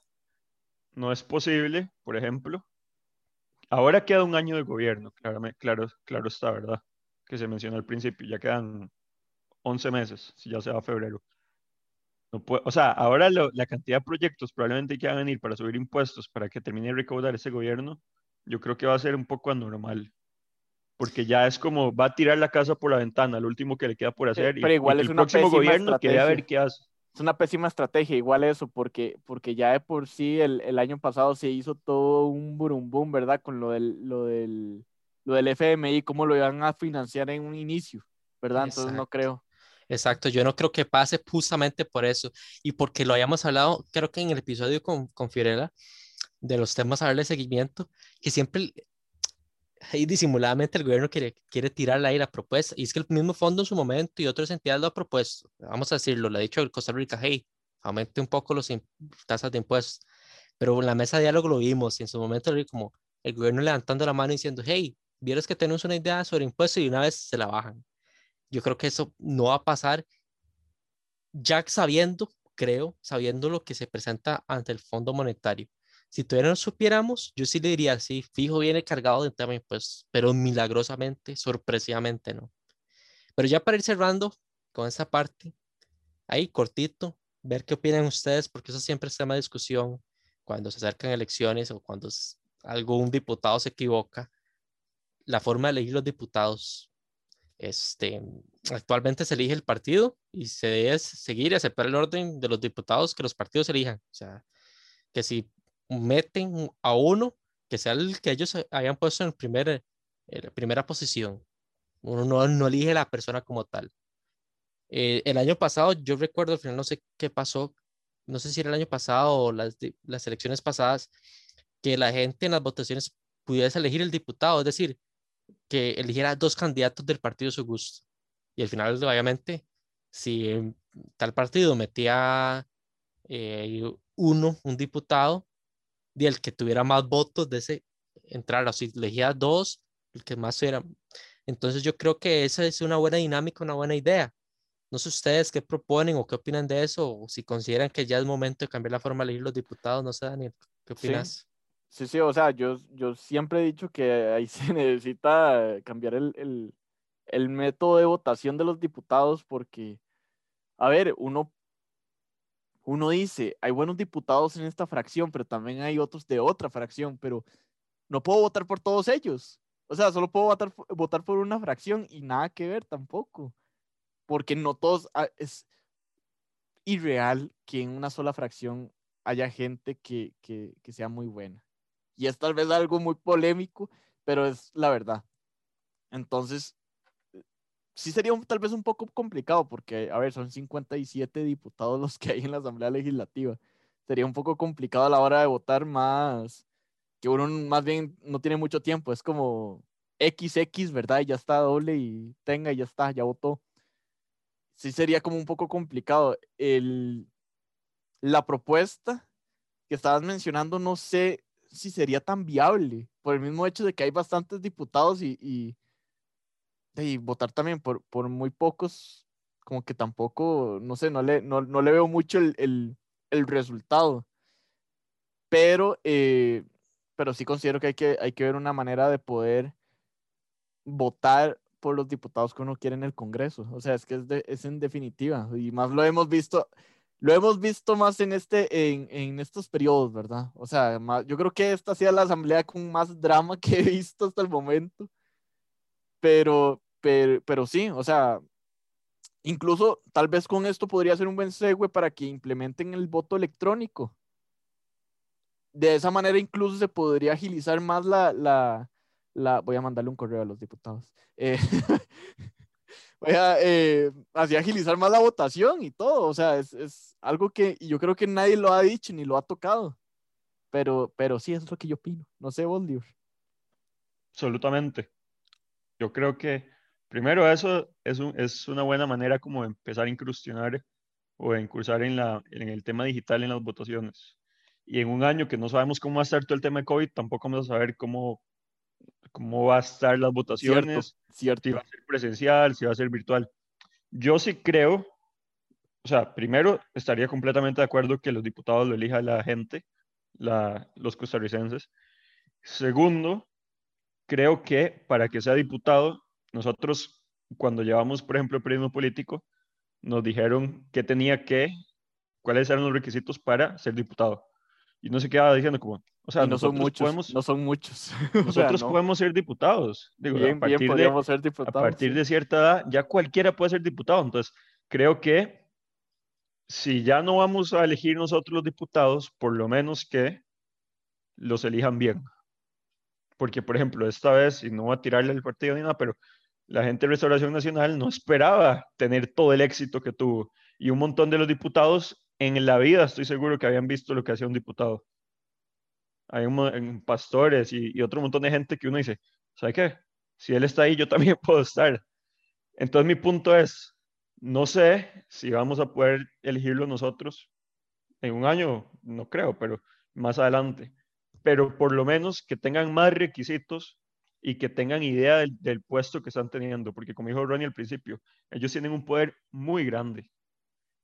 Speaker 2: no es posible, por ejemplo, ahora queda un año de gobierno, claramente, claro, claro está, ¿verdad? Que se mencionó al principio, ya quedan 11 meses, si ya se va a febrero. No puede, o sea, ahora lo- la cantidad de proyectos probablemente que van a venir para subir impuestos para que termine de recaudar ese gobierno, yo creo que va a ser un poco anormal. Porque ya es como va a tirar la casa por la ventana, lo último que le queda por hacer. y-
Speaker 3: pero
Speaker 2: y
Speaker 3: igual
Speaker 2: que
Speaker 3: es
Speaker 2: el
Speaker 3: una
Speaker 2: próximo
Speaker 3: pésima
Speaker 2: gobierno a ver
Speaker 3: estrategia.
Speaker 2: qué hace.
Speaker 3: Es una pésima estrategia, igual eso, porque, porque ya de por sí el, el año pasado se hizo todo un boom boom, ¿verdad? Con lo del, lo del, lo del FMI, cómo lo iban a financiar en un inicio, ¿verdad? Entonces no
Speaker 1: Exacto.
Speaker 3: creo.
Speaker 1: exacto. Yo no creo que pase justamente por eso y porque lo hayamos hablado, creo que en el episodio con, con Fiorella, de los temas a darle seguimiento, que siempre ahí disimuladamente el gobierno quiere, quiere tirarle ahí la propuesta. Y es que el mismo fondo en su momento y otras entidades lo ha propuesto. Vamos a decirlo, le ha dicho el Costa Rica, hey, aumente un poco las tasas de impuestos. Pero en la mesa de diálogo lo vimos y en su momento lo como el gobierno levantando la mano y diciendo, hey, vieras que tenemos una idea sobre impuestos y una vez se la bajan. Yo creo que eso no va a pasar ya sabiendo, creo, sabiendo lo que se presenta ante el Fondo Monetario. Si todavía no supiéramos, yo sí le diría, sí, fijo viene cargado de tema impuestos, pero milagrosamente, sorpresivamente no. Pero ya para ir cerrando con esa parte, ahí cortito, ver qué opinan ustedes, porque eso siempre es tema de discusión cuando se acercan elecciones o cuando algún diputado se equivoca, la forma de elegir los diputados. Este, actualmente se elige el partido y se debe seguir y aceptar el orden de los diputados que los partidos elijan. O sea, que si meten a uno, que sea el que ellos hayan puesto en, primer, en primera posición. Uno no, no elige la persona como tal. Eh, el año pasado, yo recuerdo, al final no sé qué pasó, no sé si era el año pasado o las, las elecciones pasadas, que la gente en las votaciones pudiese elegir el diputado, es decir, que eligiera dos candidatos del partido de su gusto. Y al final, obviamente, si tal partido metía eh, uno, un diputado, y el que tuviera más votos de ese entrar, o si elegía dos, el que más era. Entonces yo creo que esa es una buena dinámica, una buena idea. No sé ustedes qué proponen o qué opinan de eso, o si consideran que ya es momento de cambiar la forma de elegir los diputados, no sé, Daniel, ¿qué
Speaker 3: Sí.
Speaker 1: opinas?
Speaker 3: Sí, sí, o sea, yo, yo siempre he dicho que ahí (laughs) se necesita cambiar el, el, el método de votación de los diputados porque, a ver, uno, uno dice, hay buenos diputados en esta fracción, pero también hay otros de otra fracción, pero no puedo votar por todos ellos. O sea, solo puedo votar, por- una fracción y nada que ver tampoco, porque no todos, ah, es irreal que en una sola fracción haya gente que, que, que sea muy buena. Y es tal vez algo muy polémico, pero es la verdad. Entonces, sí sería tal vez un poco complicado porque, a ver, son 57 diputados los que hay en la Asamblea Legislativa. Sería un poco complicado a la hora de votar más, que uno más bien no tiene mucho tiempo, es como XX, ¿verdad? Y ya está doble y tenga y ya está, ya votó. Sí sería como un poco complicado. El, la propuesta que estabas mencionando, no sé si sería tan viable, por el mismo hecho de que hay bastantes diputados y, y, votar también por, por muy pocos, como que tampoco, no sé, no le, no, no le veo mucho el, el, el resultado. Pero, eh, pero sí considero que hay, que hay que ver una manera de poder votar por los diputados que uno quiere en el Congreso. O sea, es que es, es en definitiva. Y más lo hemos visto, lo hemos visto más en, este, en, en estos periodos, ¿verdad? O sea, yo creo que esta ha sido la asamblea con más drama (laughs) que he visto hasta el momento. Pero, pero, pero sí, o sea, incluso tal vez con esto podría ser un buen segue para que implementen el voto electrónico. De esa manera incluso se podría agilizar más la, la, la, voy a mandarle un correo a los diputados. Eh, (laughs) voy a eh, así agilizar más la votación y todo. O sea, es, es, algo que yo creo que nadie lo ha dicho ni lo ha tocado. Pero, pero sí, eso es lo que yo opino. No sé, vos,
Speaker 2: Absolutamente. Yo creo que primero eso es, un, es una buena manera como de empezar a incursionar o incursar en, la, en el tema digital en las votaciones. Y en un año que no sabemos cómo va a estar todo el tema de COVID, tampoco vamos a saber cómo cómo va a estar las votaciones,
Speaker 3: cierto,
Speaker 2: si va a ser presencial, si va a ser virtual. Yo sí creo, o sea, primero estaría completamente de acuerdo que los diputados lo elija la gente, la, los costarricenses. Segundo, creo que para que sea diputado, nosotros cuando llevamos, por ejemplo, el periodismo político, nos dijeron que tenía que, cuáles eran los requisitos para ser diputado. Y no se quedaba diciendo como, o sea,
Speaker 3: no son muchos, podemos, no son muchos. (laughs)
Speaker 2: Nosotros podemos ser diputados. Digo, a partir de,
Speaker 3: ser diputados.
Speaker 2: A partir de cierta edad, ya cualquiera puede ser diputado. Entonces, creo que si ya no vamos a elegir nosotros los diputados, por lo menos que los elijan bien. Porque, por ejemplo, esta vez, y no voy a tirarle al partido ni nada, pero la gente de Restauración Nacional no esperaba tener todo el éxito que tuvo. Y un montón de los diputados en la vida estoy seguro que habían visto lo que hacía un diputado hay un, pastores y, otro montón de gente que uno dice, ¿sabe qué? Si él está ahí, yo (laughs) también puedo estar. Entonces mi punto es, no sé si vamos a poder elegirlo nosotros en un año, no creo, pero más adelante. Pero por lo menos que tengan más requisitos y que tengan idea del, del puesto que están teniendo, porque como dijo Ronnie al principio, ellos tienen un poder muy grande.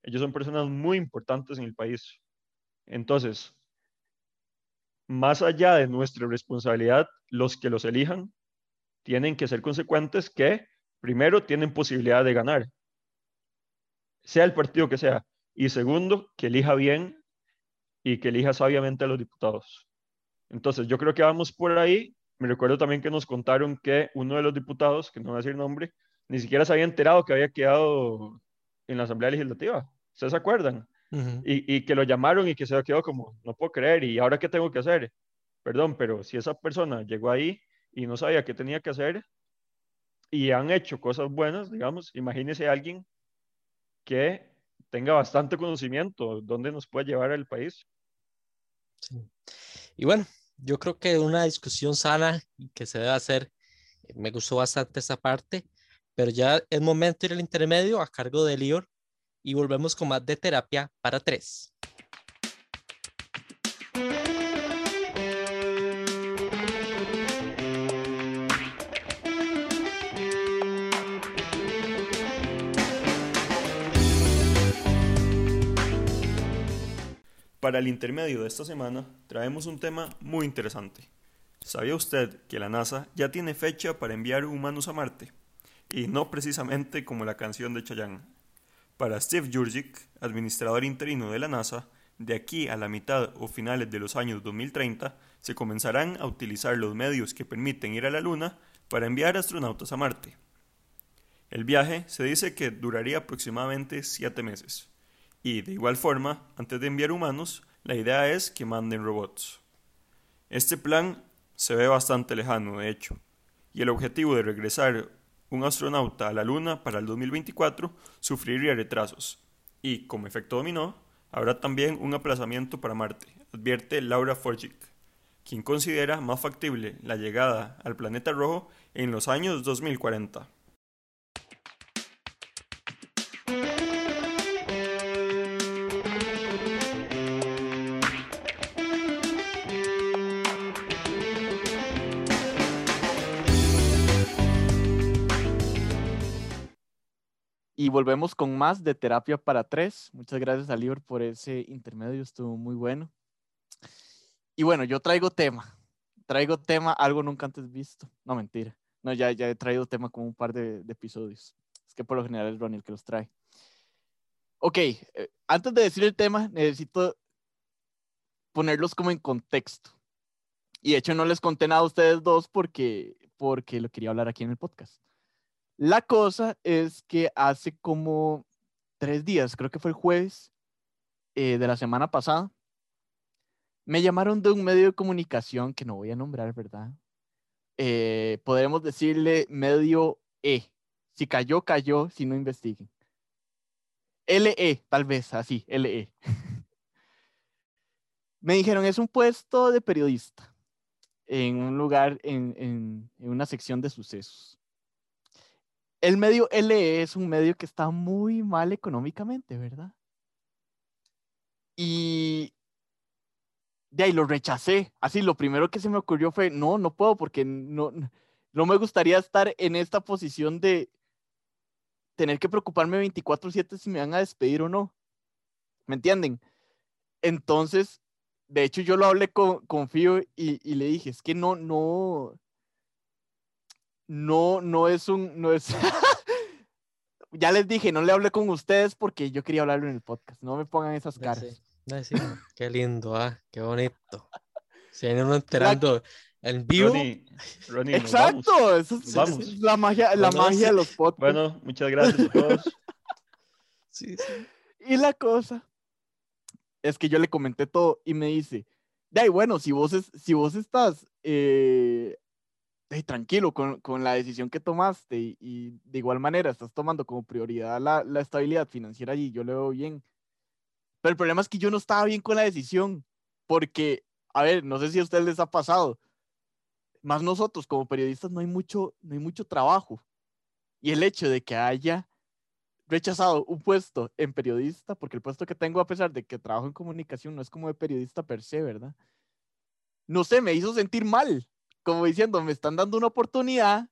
Speaker 2: Ellos son personas muy importantes en el país. Entonces, más allá de nuestra responsabilidad, los que los elijan tienen que ser consecuentes que, primero, tienen posibilidad de ganar, sea el partido que sea, y segundo, que elija bien y que elija sabiamente a los diputados. Entonces, yo creo que vamos por ahí. Me recuerdo también que nos contaron que uno de los diputados, que no voy a decir nombre, ni siquiera se había enterado que había quedado en la Asamblea Legislativa. ¿Ustedes se acuerdan? y, que lo llamaron y que se quedó como, no puedo creer, ¿y ahora qué tengo que hacer? Perdón, pero si esa persona llegó ahí y no sabía qué tenía que hacer y han hecho cosas buenas, digamos, imagínese a alguien que tenga bastante conocimiento, ¿dónde nos puede llevar el país?
Speaker 1: Y bueno, yo creo que una discusión sana que se debe hacer, me gustó bastante esa parte, pero ya es momento de ir al intermedio a cargo de Lior y volvemos con más de terapia para tres.
Speaker 2: Para el intermedio de esta semana traemos un tema muy interesante. ¿Sabía usted que la NASA ya tiene fecha para enviar humanos a Marte? Y no precisamente como la canción de Chayanne, para Steve Jurczyk, administrador interino de la NASA, de aquí a la mitad o finales de los años 2030 se comenzarán a utilizar los medios que permiten ir a la Luna para enviar astronautas a Marte. El viaje se dice que duraría aproximadamente siete meses. Y de igual forma, antes de enviar humanos, la idea es que manden robots. Este plan se ve bastante lejano, de hecho,
Speaker 4: y el objetivo de regresar un astronauta a la Luna para el 2024 sufriría retrasos. Y, como efecto dominó, habrá también un aplazamiento para Marte, advierte Laura Forgic, quien considera más factible la llegada al planeta rojo en los años 2040.
Speaker 3: Y volvemos con más de Terapia para Tres. Muchas gracias a Libor por ese intermedio, estuvo muy bueno. Y bueno, yo traigo tema. Traigo tema, algo nunca antes visto. No, mentira. No, ya, ya he traído tema como un par de, de episodios. Es que por lo general es Ronnie el que los trae. Ok, eh, antes de decir el tema, necesito ponerlos como en contexto. Y de hecho no les conté nada a ustedes dos porque, porque lo quería hablar aquí en el podcast. La cosa es que hace como tres días, creo que fue el jueves eh, de la semana pasada, me llamaron de un medio de comunicación que no voy a nombrar, ¿verdad? Eh, podremos decirle medio E. Si cayó, cayó, si no investiguen. LE, tal vez, así, LE. (laughs) me dijeron, es un puesto de periodista en un lugar, en, en, en una sección de sucesos el medio LE es un medio que está muy mal económicamente, ¿verdad? Y de ahí lo rechacé. Así, lo primero que se me ocurrió fue, no, no puedo porque no, no me gustaría estar en esta posición de tener que preocuparme 24/7 si me van a despedir o no. ¿Me entienden? Entonces, de hecho, yo lo hablé con, con Fío y, y le dije, es que no, no, no, no es un, no es, (laughs) ya les dije, no le hablé con ustedes porque yo quería hablarlo en el podcast, no me pongan esas caras.
Speaker 1: No, sí, qué lindo, ah, qué bonito. Se viene uno enterando en vivo.
Speaker 2: Ronnie,
Speaker 3: Exacto,
Speaker 2: vamos.
Speaker 3: eso es,
Speaker 2: Vamos.
Speaker 3: es la magia, la
Speaker 1: Bueno,
Speaker 3: magia de
Speaker 1: sí.
Speaker 3: los podcasts.
Speaker 2: Bueno, muchas gracias a todos. (laughs)
Speaker 1: Sí, sí.
Speaker 3: Y la cosa es que yo le comenté todo y me dice, de ahí, bueno, si vos, es- si vos estás eh, ahí, tranquilo con, con la decisión que tomaste y, de igual manera estás tomando como prioridad la, la estabilidad financiera y yo lo veo bien. Pero el problema es que yo no estaba bien con la decisión porque, a ver, no sé si a ustedes les ha pasado, más nosotros como periodistas no hay mucho, no hay mucho trabajo. Y el hecho de que haya rechazado un puesto en periodista, porque el puesto que tengo, a pesar de que trabajo en comunicación, no es como de periodista per se, ¿verdad? No sé, me hizo sentir mal, como diciendo, me están dando una oportunidad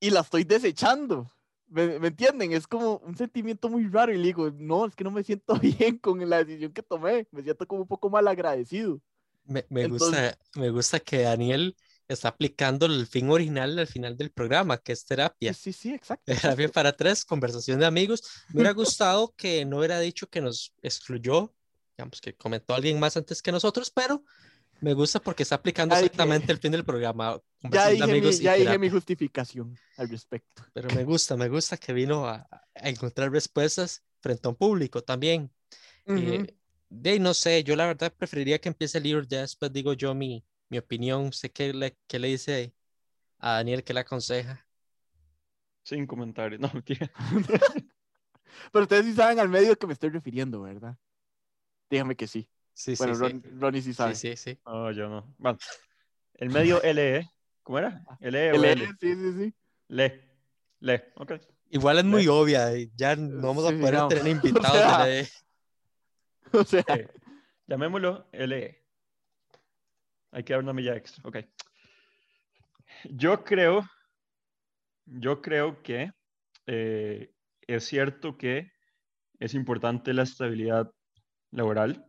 Speaker 3: y la estoy desechando. ¿Me, me entienden? Es como un sentimiento muy raro y le digo, no, es que no me siento (laughs) bien con la decisión que tomé, me siento como un poco mal agradecido.
Speaker 1: Me, me
Speaker 3: Entonces-
Speaker 1: gusta, me gusta que Daniel está aplicando el fin original al final del programa, que es terapia.
Speaker 3: Sí, sí, exacto. (laughs)
Speaker 1: Terapia para tres, conversación de amigos. Me hubiera (laughs) gustado que no hubiera dicho que nos excluyó, digamos que comentó alguien más antes que nosotros, pero me gusta porque está aplicando
Speaker 3: Ya dije-
Speaker 1: exactamente el fin del programa.
Speaker 3: Ya dije, mi,
Speaker 1: amigos
Speaker 3: ya dije mi justificación al respecto.
Speaker 1: Pero me gusta, me gusta que vino a, a encontrar respuestas frente a un público también.
Speaker 3: Ujú.
Speaker 1: Eh, de no sé, yo la verdad preferiría que empiece el libro, ya después digo yo mi, mi opinión, sé qué le, qué le dice a Daniel, qué le aconseja.
Speaker 2: Sin comentarios. (laughs) No, mentira. (laughs)
Speaker 3: Pero ustedes sí saben al medio que me estoy refiriendo, ¿verdad? Dígame que sí.
Speaker 1: Sí,
Speaker 3: Bueno,
Speaker 1: sí,
Speaker 3: Ron- Ronnie sí
Speaker 1: sí,
Speaker 3: sabe.
Speaker 1: sí, sí, sí.
Speaker 2: No, yo no. Bueno, el medio LE. ¿Cómo era? LE o
Speaker 3: El
Speaker 2: L.
Speaker 3: L, sí, sí, sí.
Speaker 2: Le. Le. Ok.
Speaker 1: Igual es muy obvia, y ya no vamos a
Speaker 3: Sí,
Speaker 1: poder
Speaker 3: no.
Speaker 1: tener (laughs)
Speaker 3: O
Speaker 1: invitados
Speaker 3: sea,
Speaker 1: de la-
Speaker 3: O sea,
Speaker 2: Eh, llamémoslo LE. Hay que dar una milla extra. Ok. Yo creo. Yo creo que eh, es cierto que es importante la estabilidad laboral.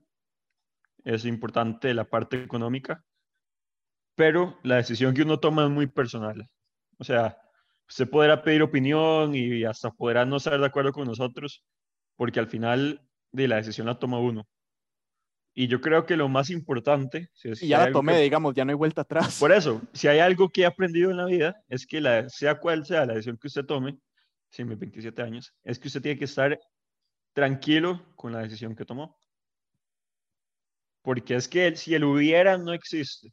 Speaker 2: Es importante la parte económica. Pero la decisión que uno toma es muy personal. O sea, usted podrá pedir opinión y hasta podrá no estar de acuerdo con nosotros, porque al final de la decisión la toma uno. Y yo creo que lo más importante, si es
Speaker 3: y ya la tomé,
Speaker 2: que-
Speaker 3: digamos, ya no hay vuelta atrás.
Speaker 2: por eso, si hay algo que he aprendido en la vida, es que la, sea cual sea la decisión que usted tome, si mis 27 años, es que usted tiene que estar tranquilo con la decisión que tomó. Porque es que si el hubiera no existe,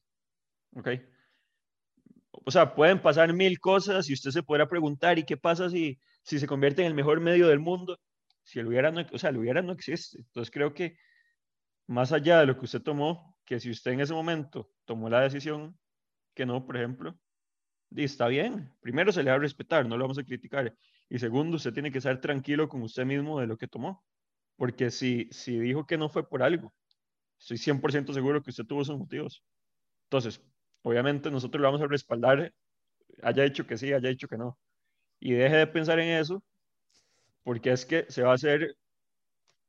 Speaker 2: ¿ok? o sea, pueden pasar mil cosas y usted se podrá preguntar, ¿y qué pasa si, si se convierte en el mejor medio del mundo? Si el hubiera, no, o sea, el hubiera no existe. Entonces creo que más allá de lo que usted tomó, que si usted en ese momento tomó la decisión que no, por ejemplo, está bien. Primero se le va a respetar, no lo vamos a criticar. Y segundo, usted tiene que estar tranquilo con usted mismo de lo que tomó. Porque si, si dijo que no fue por algo, estoy 100% seguro que usted tuvo sus motivos. Entonces, obviamente nosotros lo vamos a respaldar, haya dicho que sí, haya dicho que no. Y deje de pensar en eso, porque es que se va a hacer,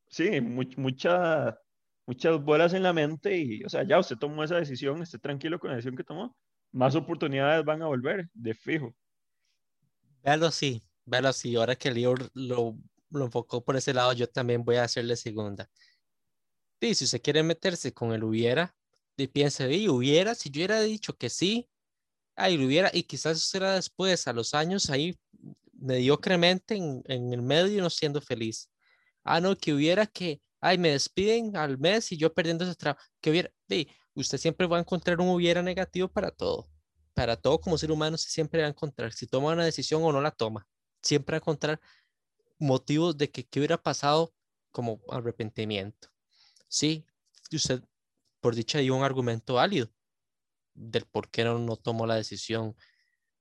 Speaker 2: sí, mucha, muchas bolas en la mente y, o sea, ya usted tomó esa decisión, esté tranquilo con la decisión que tomó. Más oportunidades van a volver, de fijo.
Speaker 1: Véalo así, véalo así. Ahora que libro lo, lo enfocó por ese lado, yo también voy a hacerle segunda. Y si usted quiere meterse con el hubiera, y piense, y hubiera, si yo hubiera dicho que sí, ahí lo hubiera, y quizás será después, a los años, ahí mediocremente en, en el medio no siendo feliz. Ah, no, que hubiera que, ay, me despiden al mes y yo perdiendo ese trabajo, que hubiera, sí, usted siempre va a encontrar un hubiera negativo para todo. Para todo como ser humano se siempre va a encontrar, si toma una decisión o no la toma, siempre va a encontrar motivos de que qué hubiera pasado como arrepentimiento. Sí, usted por dicha dio un argumento válido del por qué no, no tomó la decisión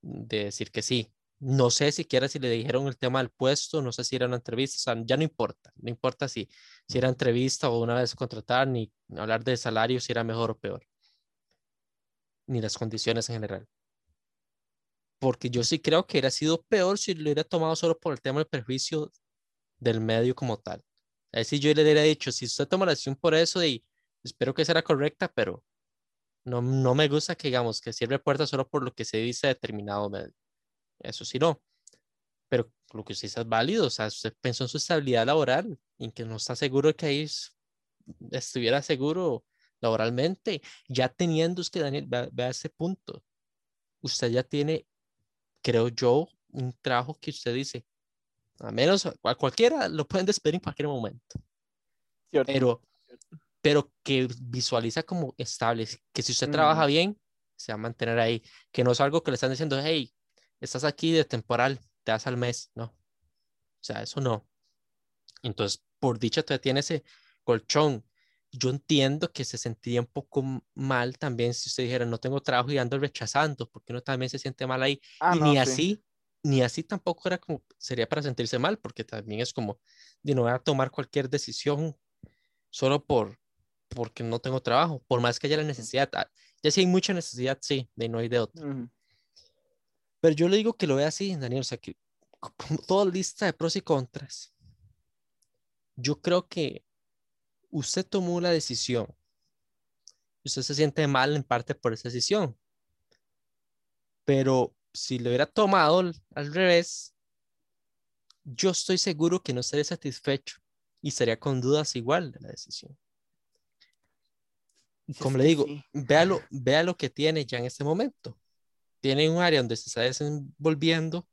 Speaker 1: de decir que sí. No sé siquiera si le dijeron el tema del puesto, no sé si era una entrevista, o sea, ya no importa, no importa si, si era entrevista o una vez contratar, ni hablar de salario, si era mejor o peor, ni las condiciones en general. Porque yo sí creo que hubiera sido peor si lo hubiera tomado solo por el tema del perjuicio del medio como tal. Es decir, yo le hubiera dicho, si usted toma la decisión por eso, y espero que sea correcta, pero no, no me gusta que digamos que cierre puertas solo por lo que se dice determinado. Eso sí, no. Pero lo que usted dice es válido, o sea, usted pensó en su estabilidad laboral, en que no está seguro que ahí estuviera seguro laboralmente, ya teniendo, es que Daniel, vea, ese punto, usted ya tiene, creo yo, un trabajo que usted dice, a menos a cualquiera lo pueden despedir en cualquier momento. Pero pero que visualiza como estable, que si usted trabaja bien, se va a mantener ahí, que no es algo que le están diciendo, hey, estás aquí de temporal, te das al mes, no. O sea, eso no. Entonces, por dicha, todavía tiene ese colchón. Yo entiendo que se sentiría un poco mal también si usted dijera, no tengo trabajo y ando rechazando, porque uno también se siente mal ahí. Ah, y ni así, ni así tampoco era como, sería para sentirse mal, porque también es como, de no voy a tomar cualquier decisión solo por, porque no tengo trabajo, por más que haya la necesidad. Ah, ya si hay mucha necesidad, sí, de no hay de otra. Pero yo le digo que lo vea así, Daniel, o sea, que como toda lista de pros y contras, yo creo que usted tomó la decisión. Usted se siente mal en parte por esa decisión. Pero si lo hubiera tomado al revés, yo estoy seguro que no estaría satisfecho y estaría con dudas igual de la decisión como le digo, vea, lo, vea lo que tiene ya en este momento. Tiene un área donde se está desenvolviendo,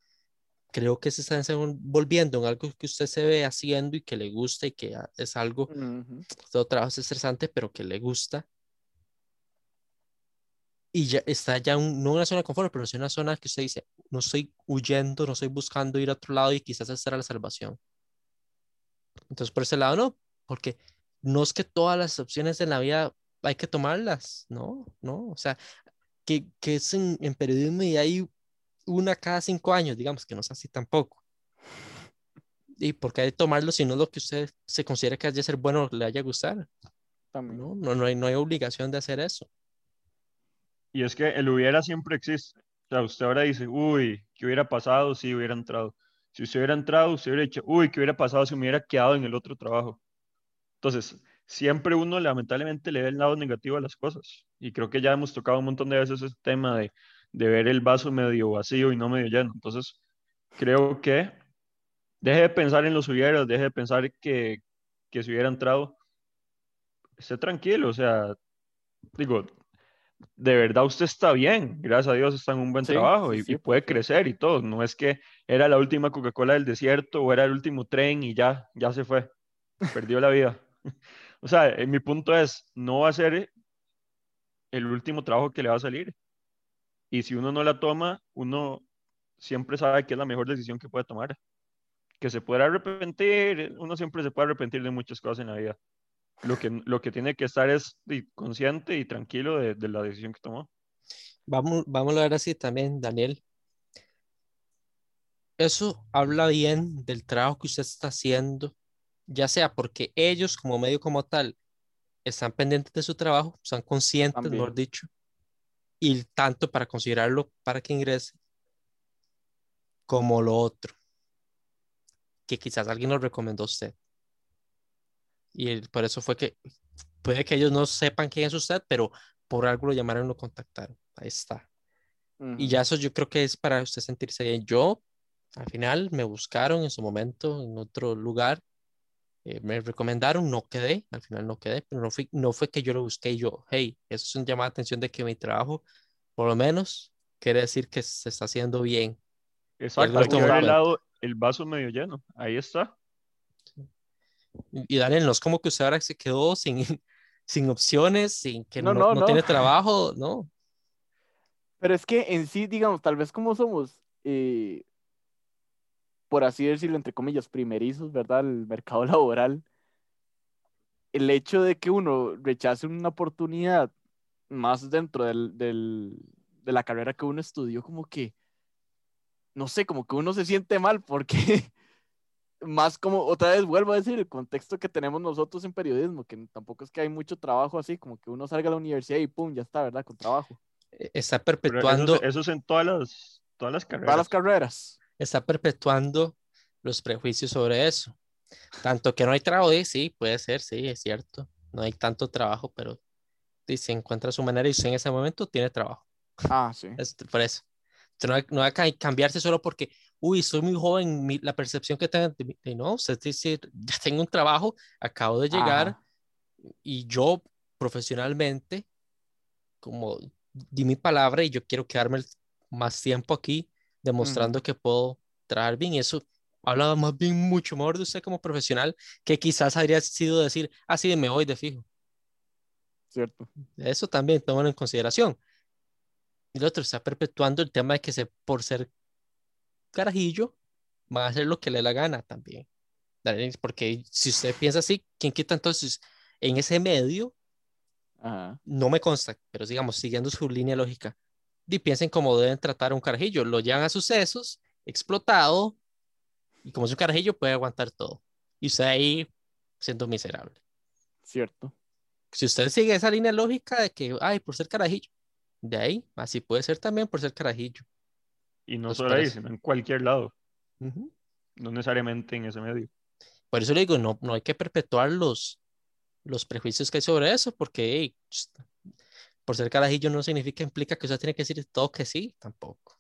Speaker 1: creo que se está desenvolviendo en algo que usted se ve haciendo y que le gusta y que es algo, todo trabajo es estresante, pero que le gusta. Y ya está ya un, no en una zona de confort, pero es una zona que usted dice, no estoy huyendo, no estoy buscando ir a otro lado y quizás esta la salvación. Entonces, por ese lado, no, porque no es que todas las opciones en la vida hay que tomarlas, ¿no? ¿No? O sea, que, que es en, periodismo y hay una cada cinco años, digamos, que no es así tampoco. ¿Y por qué hay que tomarlo si no es lo que usted se considera que haya de ser bueno le haya gustar? También. ¿no? No, no, hay, no hay obligación de hacer eso.
Speaker 2: Y es que el hubiera siempre existe. O sea, usted ahora dice, uy, ¿qué hubiera pasado si hubiera entrado? Si usted hubiera entrado, usted hubiera dicho, uy, ¿qué hubiera pasado si me hubiera quedado en el otro trabajo? Entonces, siempre uno lamentablemente le ve el lado negativo a las cosas. Y creo que ya hemos tocado un montón de veces ese tema de, de ver el vaso medio vacío y no medio lleno. Entonces, creo que deje de pensar en los hubieras, deje de pensar que, que si hubiera entrado, esté tranquilo, o sea, digo, de verdad usted está bien, gracias a Dios está en un buen trabajo y, y, puede crecer y todo. No es que era la última Coca-Cola del desierto o era el último tren y ya, ya se fue, perdió la vida. (laughs) O sea, en mi punto es, no va a ser el último trabajo que le va a salir. y si uno no la toma, uno siempre sabe que es la mejor decisión que puede tomar. Que se puede arrepentir, uno siempre se puede arrepentir de muchas cosas en la vida. Lo que, lo que tiene que estar es consciente y tranquilo de, de la decisión que tomó.
Speaker 1: Vamos, vamos a ver así también, Daniel. Eso habla bien del trabajo que usted está haciendo, ya sea porque ellos como medio como tal están pendientes de su trabajo, son conscientes,
Speaker 3: También.
Speaker 1: mejor dicho, y tanto para considerarlo para que ingrese, como lo otro, que quizás alguien lo recomendó a usted. Y por eso fue que puede que ellos no sepan quién es usted, pero por algo lo llamaron lo contactaron. Ahí está. Y ya eso yo creo que es para usted sentirse bien. Yo, al final, me buscaron en su momento en otro lugar, eh, me recomendaron, no quedé, al final no quedé, pero no, fui, no fue que yo lo busqué y yo, hey, eso es un llamado de atención de que mi trabajo, por lo menos, quiere decir que se está haciendo bien.
Speaker 2: Exacto, el, lado, el vaso medio lleno. Ahí está.
Speaker 1: Y y Daniel, no es como que usted ahora se quedó sin, (laughs) sin opciones, sin que
Speaker 3: No,
Speaker 1: no,
Speaker 3: no,
Speaker 1: no tiene (laughs) trabajo, no.
Speaker 3: Pero es que en sí, digamos, tal vez como somos, eh, por así decirlo, entre comillas, primerizos, ¿verdad? El mercado (laughs) laboral, el hecho de que uno rechace una oportunidad más dentro del, del- de la carrera que uno estudió, como que, no sé, como que uno se siente mal porque más como, otra vez vuelvo a decir, el contexto que tenemos nosotros en periodismo, que tampoco es que hay mucho trabajo así, como que uno salga a la universidad y pum, ya está, ¿verdad? Con trabajo.
Speaker 1: Eh, Está
Speaker 2: eso,
Speaker 1: perpetuando,
Speaker 2: es- eso es en todas las, todas las carreras.
Speaker 3: Todas las carreras.
Speaker 1: está perpetuando los prejuicios sobre eso. Tanto que no hay trabajo, sí, puede ser, sí, es cierto. No hay tanto trabajo, pero si se encuentra su manera y usted en ese momento tiene trabajo.
Speaker 3: Ah, sí.
Speaker 1: Es por eso. No no hay que cambiarse solo porque, uy, soy muy joven, mi- la percepción que tengo de de no, usted dice, ya tengo un trabajo, acabo de llegar
Speaker 3: Ajá.
Speaker 1: y yo profesionalmente, como di mi palabra y yo quiero quedarme el- más tiempo aquí, demostrando que puedo trabajar bien. Y eso habla más bien mucho mejor de usted como profesional que quizás habría sido decir, ah, sí, me voy de fijo.
Speaker 3: Cierto.
Speaker 1: Eso también tómalo en consideración. Y el otro está perpetuando el tema de que se, por ser carajillo, va a hacer lo que le dé la gana también. Porque si usted piensa así, ¿quién quita entonces en ese medio?
Speaker 3: Ajá.
Speaker 1: No me consta, pero digamos, siguiendo su línea lógica, y piensen cómo deben tratar a un carajillo. Lo llevan a sucesos, explotado, y como es un carajillo, puede aguantar todo. Y usted ahí siendo miserable.
Speaker 3: Cierto.
Speaker 1: Si usted sigue esa línea lógica de que, ay, por ser carajillo, de ahí, así puede ser también por ser carajillo.
Speaker 2: Y no solo ahí, sino en cualquier lado.
Speaker 1: Ujú.
Speaker 2: No necesariamente en ese medio.
Speaker 1: Por eso le digo, no, no hay que perpetuar los, los prejuicios que hay sobre eso, porque hey, por ser carajillo no significa, implica que usted tiene que decir todo que sí, tampoco.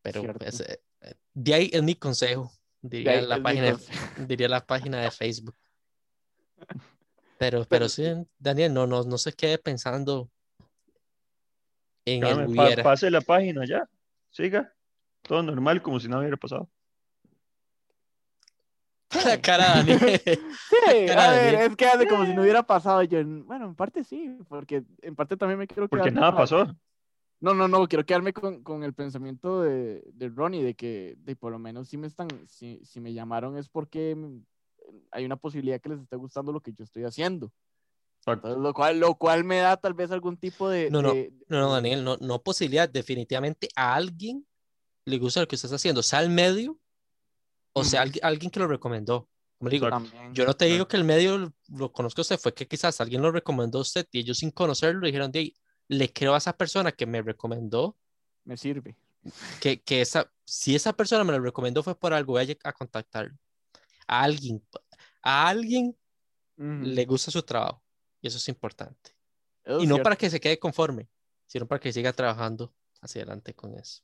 Speaker 1: Pero pues, eh, eh, de ahí es mi consejo, diría la página, de- (laughs) diría la página de Facebook. (laughs) Pero,
Speaker 3: Pero
Speaker 1: pero sí, Daniel, no, no, no se quede pensando en el
Speaker 2: Dame, pa-
Speaker 1: hubiera.
Speaker 2: pase la página ya. Siga. Todo normal, como si nada hubiera pasado. (laughs)
Speaker 1: La cara de Daniel. (laughs)
Speaker 3: Sí,
Speaker 1: cara
Speaker 3: a ver, es que hace como si no hubiera (laughs) pasado. Yo, bueno, en parte sí, porque en parte también me quiero
Speaker 2: Porque
Speaker 3: quedar
Speaker 2: nada
Speaker 3: con la-
Speaker 2: pasó.
Speaker 3: No, no, no, quiero quedarme con, con el pensamiento de, de Ronnie, de que de por lo menos si me están, si, si me llamaron es porque hay una posibilidad que les esté gustando lo que yo estoy haciendo. Lo cual, lo cual me da tal vez algún tipo de...
Speaker 1: No, no,
Speaker 3: de-
Speaker 1: No, no, Daniel, no, no posibilidad. Definitivamente a alguien le gusta lo que usted está haciendo, sea el medio o sea
Speaker 3: Ujú.
Speaker 1: alguien, alguien que lo recomendó. Como digo.
Speaker 3: También.
Speaker 1: yo no te digo que el medio lo, lo conozca a usted, fue que quizás alguien lo recomendó a usted y ellos sin conocerlo dijeron, de le creo a esa persona que me recomendó,
Speaker 3: Me sirve.
Speaker 1: que, que esa, si esa persona me lo recomendó fue por algo, vaya a contactarlo. A alguien, a alguien le gusta su trabajo y eso es importante.
Speaker 3: Eso
Speaker 1: Y
Speaker 3: es
Speaker 1: no
Speaker 3: cierto.
Speaker 1: para que se quede conforme, sino para que siga trabajando hacia adelante con eso.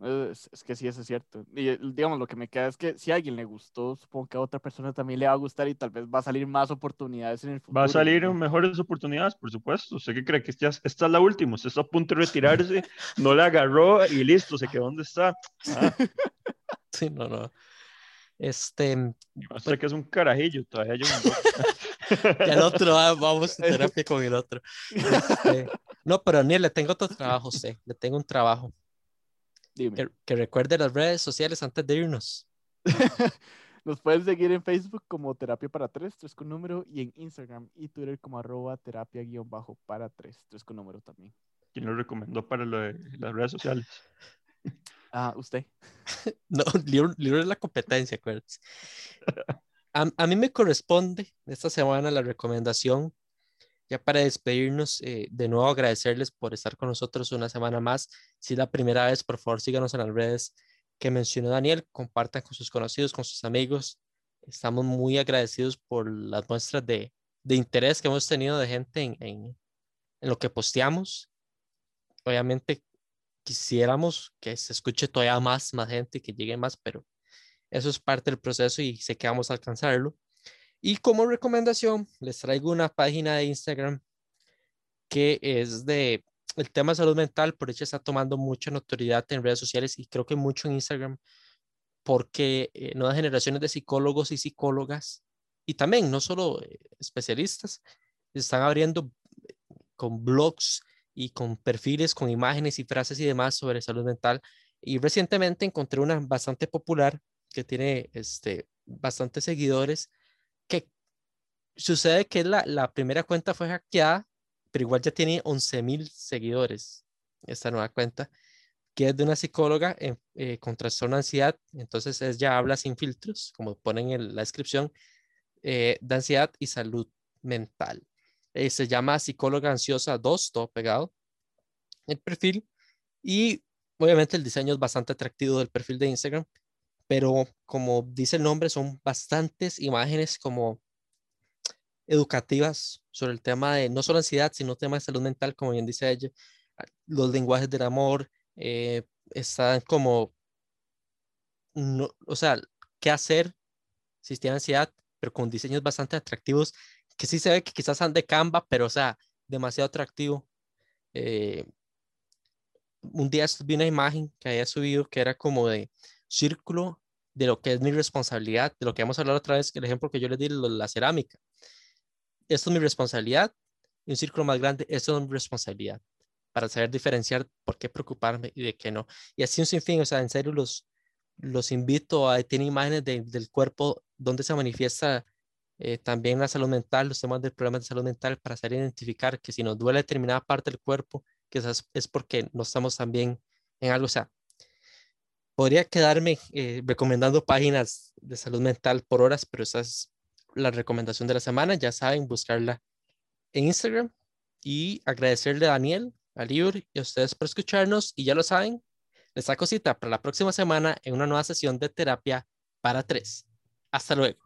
Speaker 3: Es, es que sí, eso es cierto. Y eh, digamos, lo que me queda es que si a alguien le gustó, supongo que a otra persona también le va a gustar y tal vez va a salir más oportunidades en el futuro.
Speaker 2: Va a salir mejores oportunidades, por supuesto. ¿Usted qué cree que esta, esta es la última? Usted está a punto de retirarse, no la agarró y listo, se quedó donde está. Ah, (laughs)
Speaker 1: Sí, no, no. Este,
Speaker 2: hasta que es un carajillo, todavía yo. (laughs)
Speaker 1: Ya el otro, ah, vamos a terapia con el otro. Este, no, pero Daniel, le tengo otro trabajo usted. Le tengo un trabajo.
Speaker 3: Dime.
Speaker 1: Que, que recuerde las redes sociales antes de irnos. (laughs)
Speaker 3: Nos pueden seguir en Facebook como Terapia para Tres, tres con número, y en Instagram y Twitter como arroba terapia guion bajo para tres, tres con número también.
Speaker 2: ¿Quién lo recomendó para lo de las redes sociales?
Speaker 3: Ah, usted. (laughs)
Speaker 1: No, libro, libro de la competencia, acuérdense. A, mí me corresponde esta semana la recomendación, ya para despedirnos, eh, de nuevo agradecerles por estar con nosotros una semana más. Si es la primera vez, por favor, síganos en las redes que mencionó Daniel, compartan con sus conocidos, con sus amigos. Estamos muy agradecidos por las muestras de, de interés que hemos tenido de gente en, en, lo que posteamos. Obviamente quisiéramos que se escuche todavía más, más gente, que llegue más, pero eso es parte del proceso y sé que vamos a alcanzarlo. Y como recomendación, les traigo una página de Instagram que es de el tema de salud mental, por hecho está tomando mucha notoriedad en redes sociales y creo que mucho en Instagram, porque eh, nuevas generaciones de psicólogos y psicólogas, y también no solo eh, especialistas, están abriendo con blogs y con perfiles, con imágenes y frases y demás sobre salud mental. Y recientemente encontré una bastante popular que tiene este, bastantes seguidores, que sucede que la, la primera cuenta fue hackeada, pero igual ya tiene 11 mil seguidores esta nueva cuenta, que es de una psicóloga en, eh, con trastorno de ansiedad. Entonces ella habla sin filtros, como ponen en la descripción, eh, de ansiedad y salud mental. Eh, se llama psicóloga ansiosa 2, todo pegado, el perfil. Y obviamente el diseño es bastante atractivo del perfil de Instagram, pero como dice el nombre, son bastantes imágenes como educativas sobre el tema de no solo ansiedad, sino tema de salud mental, como bien dice ella, los lenguajes del amor, eh, están como, no, o sea, qué hacer si tiene ansiedad, pero con diseños bastante atractivos, que sí se ve que quizás han de Canva, pero o sea, demasiado atractivo. Eh, un día vi una imagen que había subido que era como de círculo de lo que es mi responsabilidad, de lo que hemos hablado otra vez, el ejemplo que yo les di, la cerámica. Esto es mi responsabilidad y un círculo más grande, esto es mi responsabilidad, para saber diferenciar por qué preocuparme y de qué no. Y así un sinfín, o sea, en serio los, los invito a, tiene imágenes de, del cuerpo donde se manifiesta eh, también la salud mental, los temas del problema de salud mental, para saber identificar que si nos duele determinada parte del cuerpo, quizás es porque no estamos tan bien en algo, o sea, podría quedarme eh, recomendando páginas de salud mental por horas, pero esa es la recomendación de la semana. Ya saben, buscarla en Instagram y agradecerle a Daniel, a Liur y a ustedes por escucharnos. Y ya lo saben, les saco cita para la próxima semana en una nueva sesión de terapia para tres. Hasta luego.